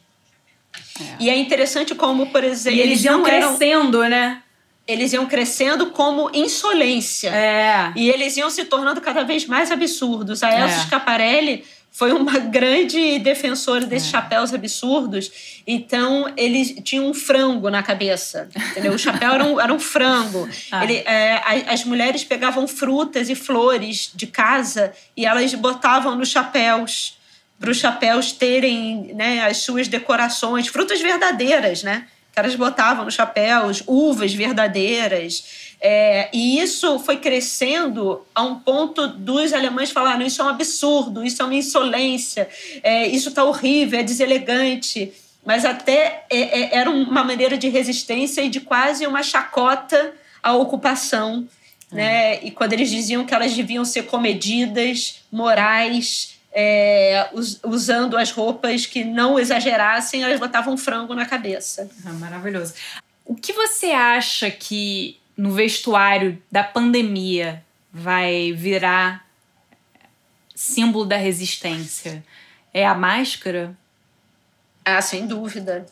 É. E é interessante como, por exemplo. E eles, iam crescendo, eram, né? Eles iam crescendo como insolência. É. E eles iam se tornando cada vez mais absurdos. A Elsa é. Scaparelli foi uma grande defensora desses é. chapéus absurdos. Então, ele tinha um frango na cabeça. Entendeu? O chapéu era um, era um frango. Ah. Ele, é, as mulheres pegavam frutas e flores de casa e elas botavam nos chapéus. Para os chapéus terem né, as suas decorações, frutas verdadeiras, né? Que elas botavam nos chapéus, uvas verdadeiras. É, e isso foi crescendo a um ponto dos alemães falarem: isso é um absurdo, isso é uma insolência, é, isso está horrível, é deselegante. Mas até é, é, era uma maneira de resistência e de quase uma chacota à ocupação. Né? E quando eles diziam que elas deviam ser comedidas, morais, é, us, usando as roupas que não exagerassem, elas botavam frango na cabeça. Ah, maravilhoso. O que você acha que no vestuário da pandemia vai virar símbolo da resistência é a máscara? Ah, sem dúvida.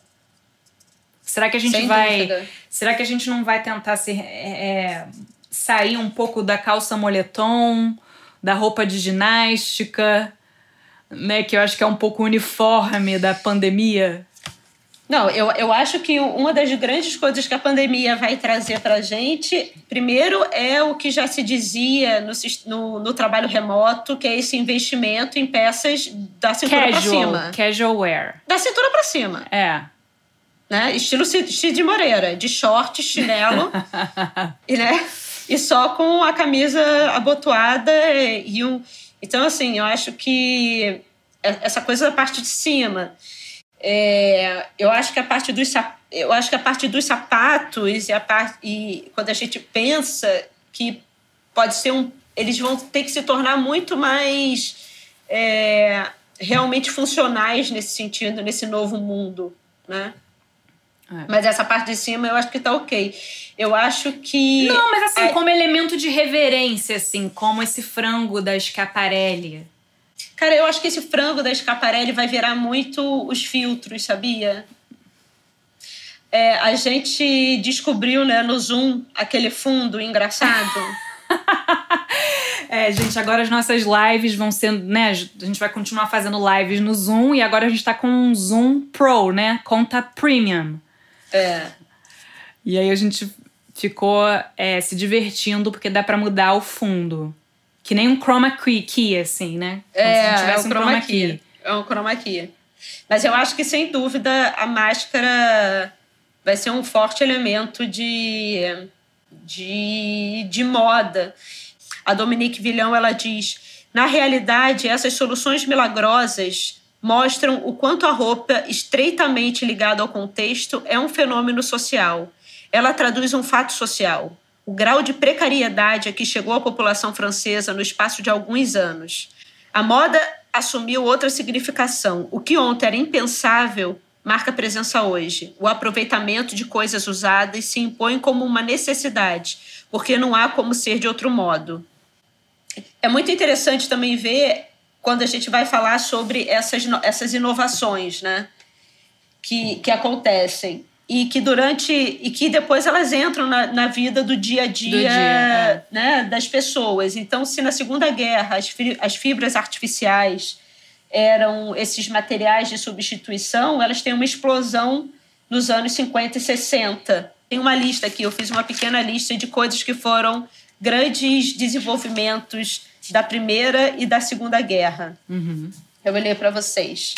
Será que a gente sem vai. Dúvida. Será que a gente não vai tentar ser, é, é, sair um pouco da calça moletom, da roupa de ginástica, né? Que eu acho que é um pouco uniforme da pandemia? Não, eu, eu acho que uma das grandes coisas que a pandemia vai trazer para a gente, primeiro, é o que já se dizia no, no, no trabalho remoto, que é esse investimento em peças da cintura para cima. Casual wear. Da cintura para cima. É. Né? Estilo Cid Moreira, de short, chinelo, e, né? e só com a camisa abotoada e um... Então, assim, eu acho que essa coisa da parte de cima é, eu acho que a parte dos eu acho que a parte dos sapatos e a parte e quando a gente pensa que pode ser um eles vão ter que se tornar muito mais é, realmente funcionais nesse sentido nesse novo mundo né é. Mas essa parte de cima eu acho que tá ok. Eu acho que. Não, mas assim, é... como elemento de reverência, assim, como esse frango da Scaparelli. Cara, eu acho que esse frango da Scaparelli vai virar muito os filtros, sabia? É, a gente descobriu né, no Zoom aquele fundo engraçado. é, gente, agora as nossas lives vão sendo, né? A gente vai continuar fazendo lives no Zoom e agora a gente tá com um Zoom Pro, né? Conta Premium. É. E aí a gente ficou é, se divertindo porque dá para mudar o fundo. Que nem um chroma key, assim, né? Como é, é um chroma key. É um chroma key. Mas eu acho que, sem dúvida, a máscara vai ser um forte elemento de, de, de moda. A Dominique Villon, ela diz, na realidade, essas soluções milagrosas mostram o quanto a roupa, estreitamente ligada ao contexto, é um fenômeno social. Ela traduz um fato social, o grau de precariedade a que chegou a população francesa no espaço de alguns anos. A moda assumiu outra significação. O que ontem era impensável marca presença hoje. O aproveitamento de coisas usadas se impõe como uma necessidade, porque não há como ser de outro modo. É muito interessante também ver quando a gente vai falar sobre essas, essas inovações né, que, que acontecem e que durante e que depois elas entram na, na vida do dia a dia, dia é. né, das pessoas. Então, se na Segunda Guerra as, as fibras artificiais eram esses materiais de substituição, elas têm uma explosão nos anos 50 e 60. Tem uma lista aqui, eu fiz uma pequena lista de coisas que foram grandes desenvolvimentos da Primeira e da Segunda Guerra. Uhum. Eu vou ler para vocês.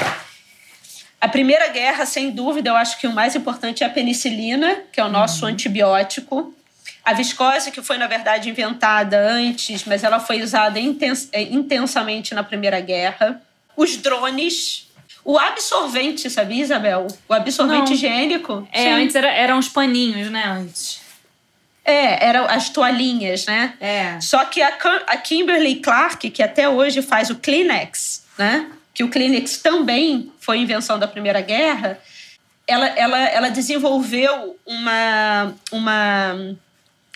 A Primeira Guerra, sem dúvida, eu acho que o mais importante é a penicilina, que é o nosso uhum. antibiótico. A viscose, que foi, na verdade, inventada antes, mas ela foi usada intens eh, intensamente na Primeira Guerra. Os drones, o absorvente, sabia, Isabel? O absorvente Não. higiênico. É, Sim. antes era, eram os paninhos, né? Antes. É, eram as toalhinhas, né? É. Só que a, a Kimberly Clark, que até hoje faz o Kleenex, né? Que o Kleenex também foi invenção da Primeira Guerra, ela, ela, ela desenvolveu uma, uma,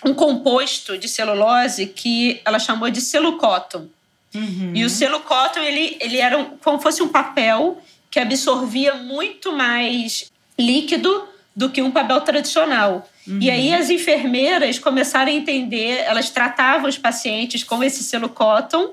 um composto de celulose que ela chamou de celulcóton. Uhum. E o celulcóton, ele, ele era um, como fosse um papel que absorvia muito mais líquido do que um papel tradicional. Uhum. E aí as enfermeiras começaram a entender, elas tratavam os pacientes com esse selo cotton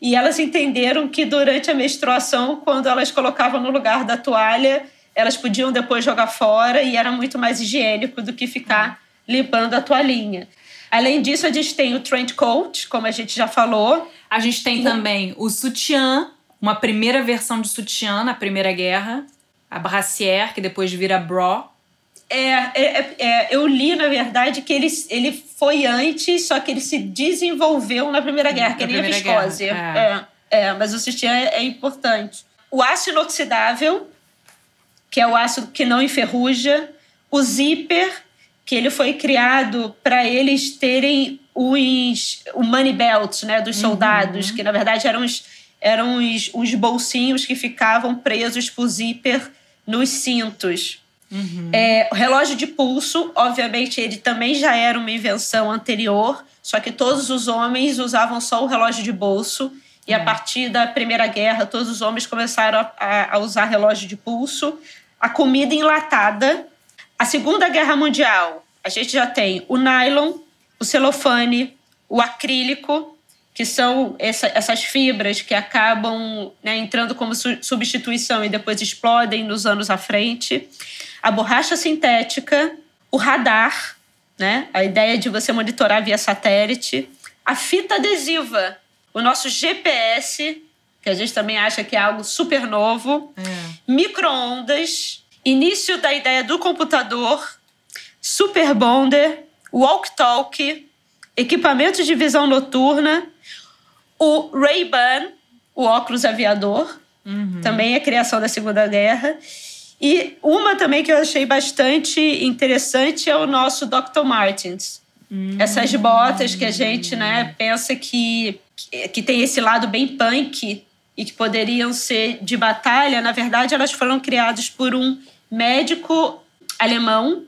e elas entenderam que durante a menstruação, quando elas colocavam no lugar da toalha, elas podiam depois jogar fora e era muito mais higiênico do que ficar limpando a toalhinha. Além disso, a gente tem o trench coat, como a gente já falou. A gente tem também o sutiã, uma primeira versão de sutiã na Primeira Guerra, a brassière, que depois vira bra. É, é, é, é, eu li, na verdade, que ele, ele foi antes, só que ele se desenvolveu na Primeira Guerra, que nem a viscose. É. é. Mas o sutiã é, é importante. O aço inoxidável, que é o aço que não enferruja. O zíper, que ele foi criado para eles terem os o money belt, né, dos soldados, uhum. que na verdade eram os, eram os, os bolsinhos que ficavam presos por zíper nos cintos. Uhum. É, o relógio de pulso, obviamente, ele também já era uma invenção anterior, só que todos os homens usavam só o relógio de bolso. E a partir da Primeira Guerra, todos os homens começaram a, a usar relógio de pulso. A comida enlatada. A Segunda Guerra Mundial, a gente já tem o nylon, o celofane, o acrílico, que são essa, essas fibras que acabam né, entrando como su substituição e depois explodem nos anos à frente a borracha sintética, o radar, né? A ideia de você monitorar via satélite, a fita adesiva, o nosso GPS, que a gente também acha que é algo super novo, é. microondas, início da ideia do computador, super bonder, walk-talk, equipamentos de visão noturna, o Ray-Ban, o óculos aviador, uhum. também é criação da Segunda Guerra, e uma também que eu achei bastante interessante é o nosso Dr. Martens. Hum. Essas botas que a gente né, pensa que, que tem esse lado bem punk e que poderiam ser de batalha, na verdade, elas foram criadas por um médico alemão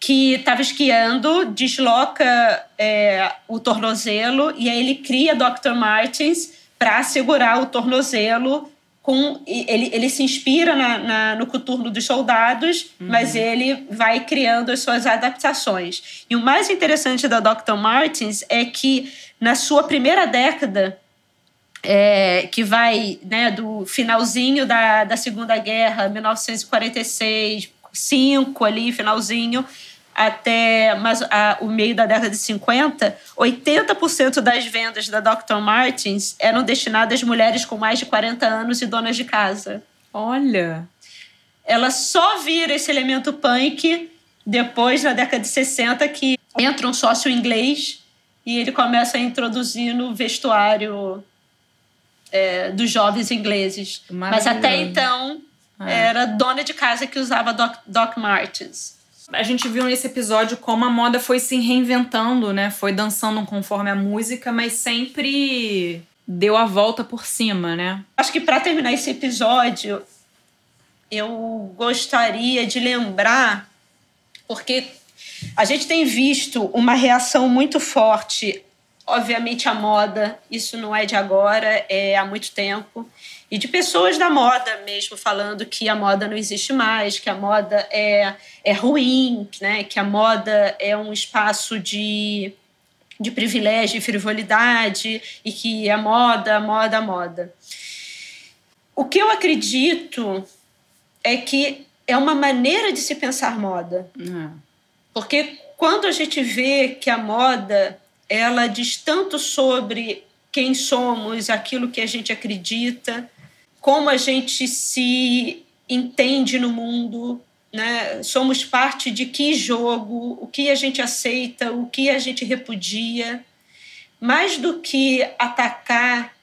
que estava esquiando, desloca é, o tornozelo e aí ele cria Dr. Martens para segurar o tornozelo com ele, ele se inspira na, na, no coturno dos soldados, uhum. mas ele vai criando as suas adaptações. E o mais interessante da Dr. Martins é que na sua primeira década, é, que vai né, do finalzinho da, da Segunda Guerra, 1946, 5 ali, finalzinho, até mais, a, o meio da década de 50, 80% das vendas da Dr. Martens eram destinadas às mulheres com mais de 40 anos e donas de casa. Olha! Ela só vira esse elemento punk depois, na década de 60, que entra um sócio inglês e ele começa a introduzir no vestuário é, dos jovens ingleses. Mas até então é. era dona de casa que usava Doc, Doc Martens. A gente viu nesse episódio como a moda foi se reinventando, né? Foi dançando conforme a música, mas sempre deu a volta por cima, né? Acho que para terminar esse episódio, eu gostaria de lembrar, porque a gente tem visto uma reação muito forte, obviamente, à moda, isso não é de agora, é há muito tempo, e de pessoas da moda mesmo falando que a moda não existe mais, que a moda é, é ruim, né? que a moda é um espaço de, de privilégio e frivolidade, e que a moda, a moda, a moda. O que eu acredito é que é uma maneira de se pensar moda. Uhum. Porque quando a gente vê que a moda ela diz tanto sobre quem somos, aquilo que a gente acredita, como a gente se entende no mundo, né? Somos parte de que jogo, o que a gente aceita, o que a gente repudia. Mais do que atacar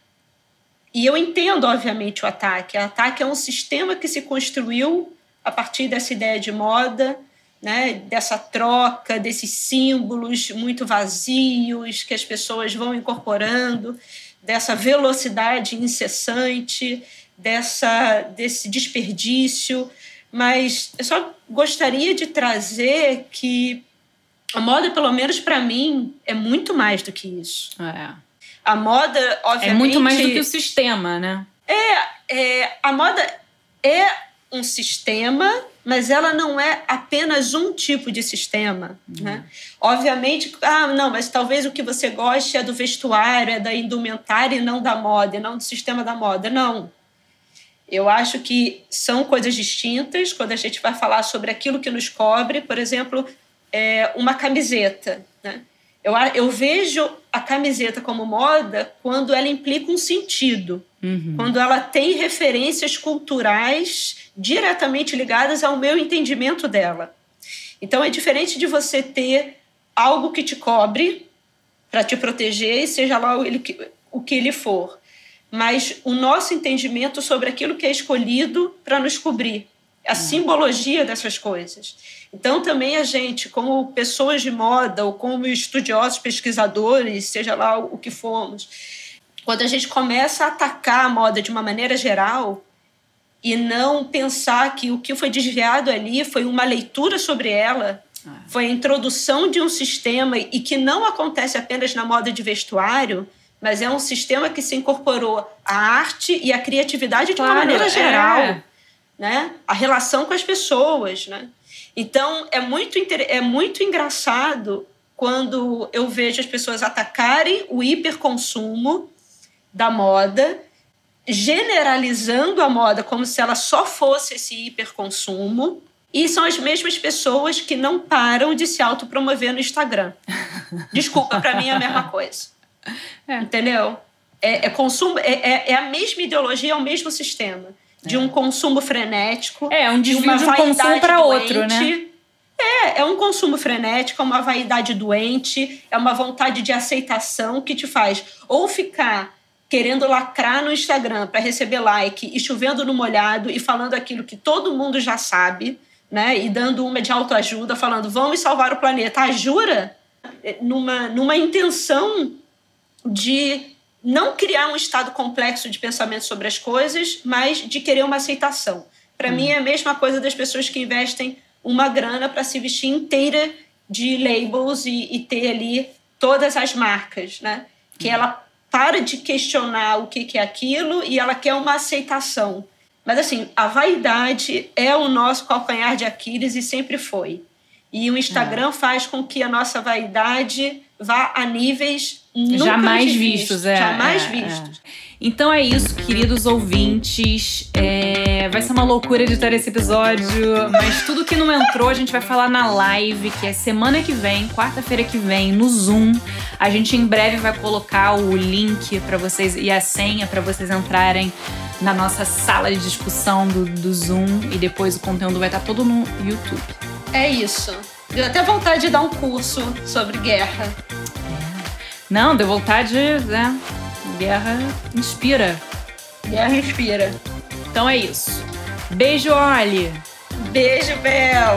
e eu entendo, obviamente, o ataque. O ataque é um sistema que se construiu a partir dessa ideia de moda, né, dessa troca, desses símbolos muito vazios que as pessoas vão incorporando, dessa velocidade incessante, dessa, desse desperdício. Mas eu só gostaria de trazer que a moda, pelo menos para mim, é muito mais do que isso. É. A moda, obviamente. É muito mais do que o sistema, né? É, é a moda é um sistema, mas ela não é apenas um tipo de sistema. Uhum. Né? Obviamente, ah, não, mas talvez o que você goste é do vestuário, é da indumentária e não da moda, e não do sistema da moda. Não. Eu acho que são coisas distintas quando a gente vai falar sobre aquilo que nos cobre, por exemplo, é uma camiseta. Né? Eu, eu vejo a camiseta como moda quando ela implica um sentido, uhum. quando ela tem referências culturais diretamente ligadas ao meu entendimento dela. Então é diferente de você ter algo que te cobre para te proteger, seja lá o, que ele for, mas o nosso entendimento sobre aquilo que é escolhido para nos cobrir a hum. simbologia dessas coisas. Então, também a gente, como pessoas de moda ou como estudiosos, pesquisadores, seja lá o que formos, quando a gente começa a atacar a moda de uma maneira geral e não pensar que o que foi desviado ali foi uma leitura sobre ela, é. foi a introdução de um sistema e que não acontece apenas na moda de vestuário, mas é um sistema que se incorporou a arte e a criatividade de claro, uma maneira geral. É né? A relação com as pessoas, né? Então é muito é muito engraçado quando eu vejo as pessoas atacarem o hiperconsumo da moda, generalizando a moda como se ela só fosse esse hiperconsumo. E são as mesmas pessoas que não param de se autopromover no Instagram. Desculpa, para mim é a mesma coisa. É. Entendeu? É, é consumo, é, é, é a mesma ideologia, é o mesmo sistema de um consumo frenético. É, um desvio de, de um consumo para outro, né? É, é um consumo frenético, é uma vaidade doente, é uma vontade de aceitação que te faz ou ficar querendo lacrar no Instagram para receber like e chovendo no molhado e falando aquilo que todo mundo já sabe, né? E dando uma de autoajuda, falando vamos salvar o planeta. Ah, jura? Numa, numa intenção de não criar um estado complexo de pensamento sobre as coisas, mas de querer uma aceitação. Para hum. mim é a mesma coisa das pessoas que investem uma grana para se vestir inteira de labels e, e, ter ali todas as marcas, né? Que ela para de questionar o que, que é aquilo e ela quer uma aceitação. Mas assim, a vaidade é o nosso calcanhar de Aquiles e sempre foi. E o Instagram é. faz com que a nossa vaidade vá a níveis jamais vistos, é, jamais é, vistos. É. Então é isso, queridos ouvintes. É, vai ser uma loucura editar esse episódio, mas tudo que não entrou a gente vai falar na live, que é semana que vem, quarta-feira que vem, no Zoom. A gente em breve vai colocar o link para vocês e a senha para vocês entrarem na nossa sala de discussão do, do Zoom e depois o conteúdo vai estar todo no YouTube. É isso. Deu até vontade de dar um curso sobre guerra. É. Não, deu vontade, né? Guerra inspira. Guerra inspira. Então é isso. Beijo, Oli. Beijo, Bel.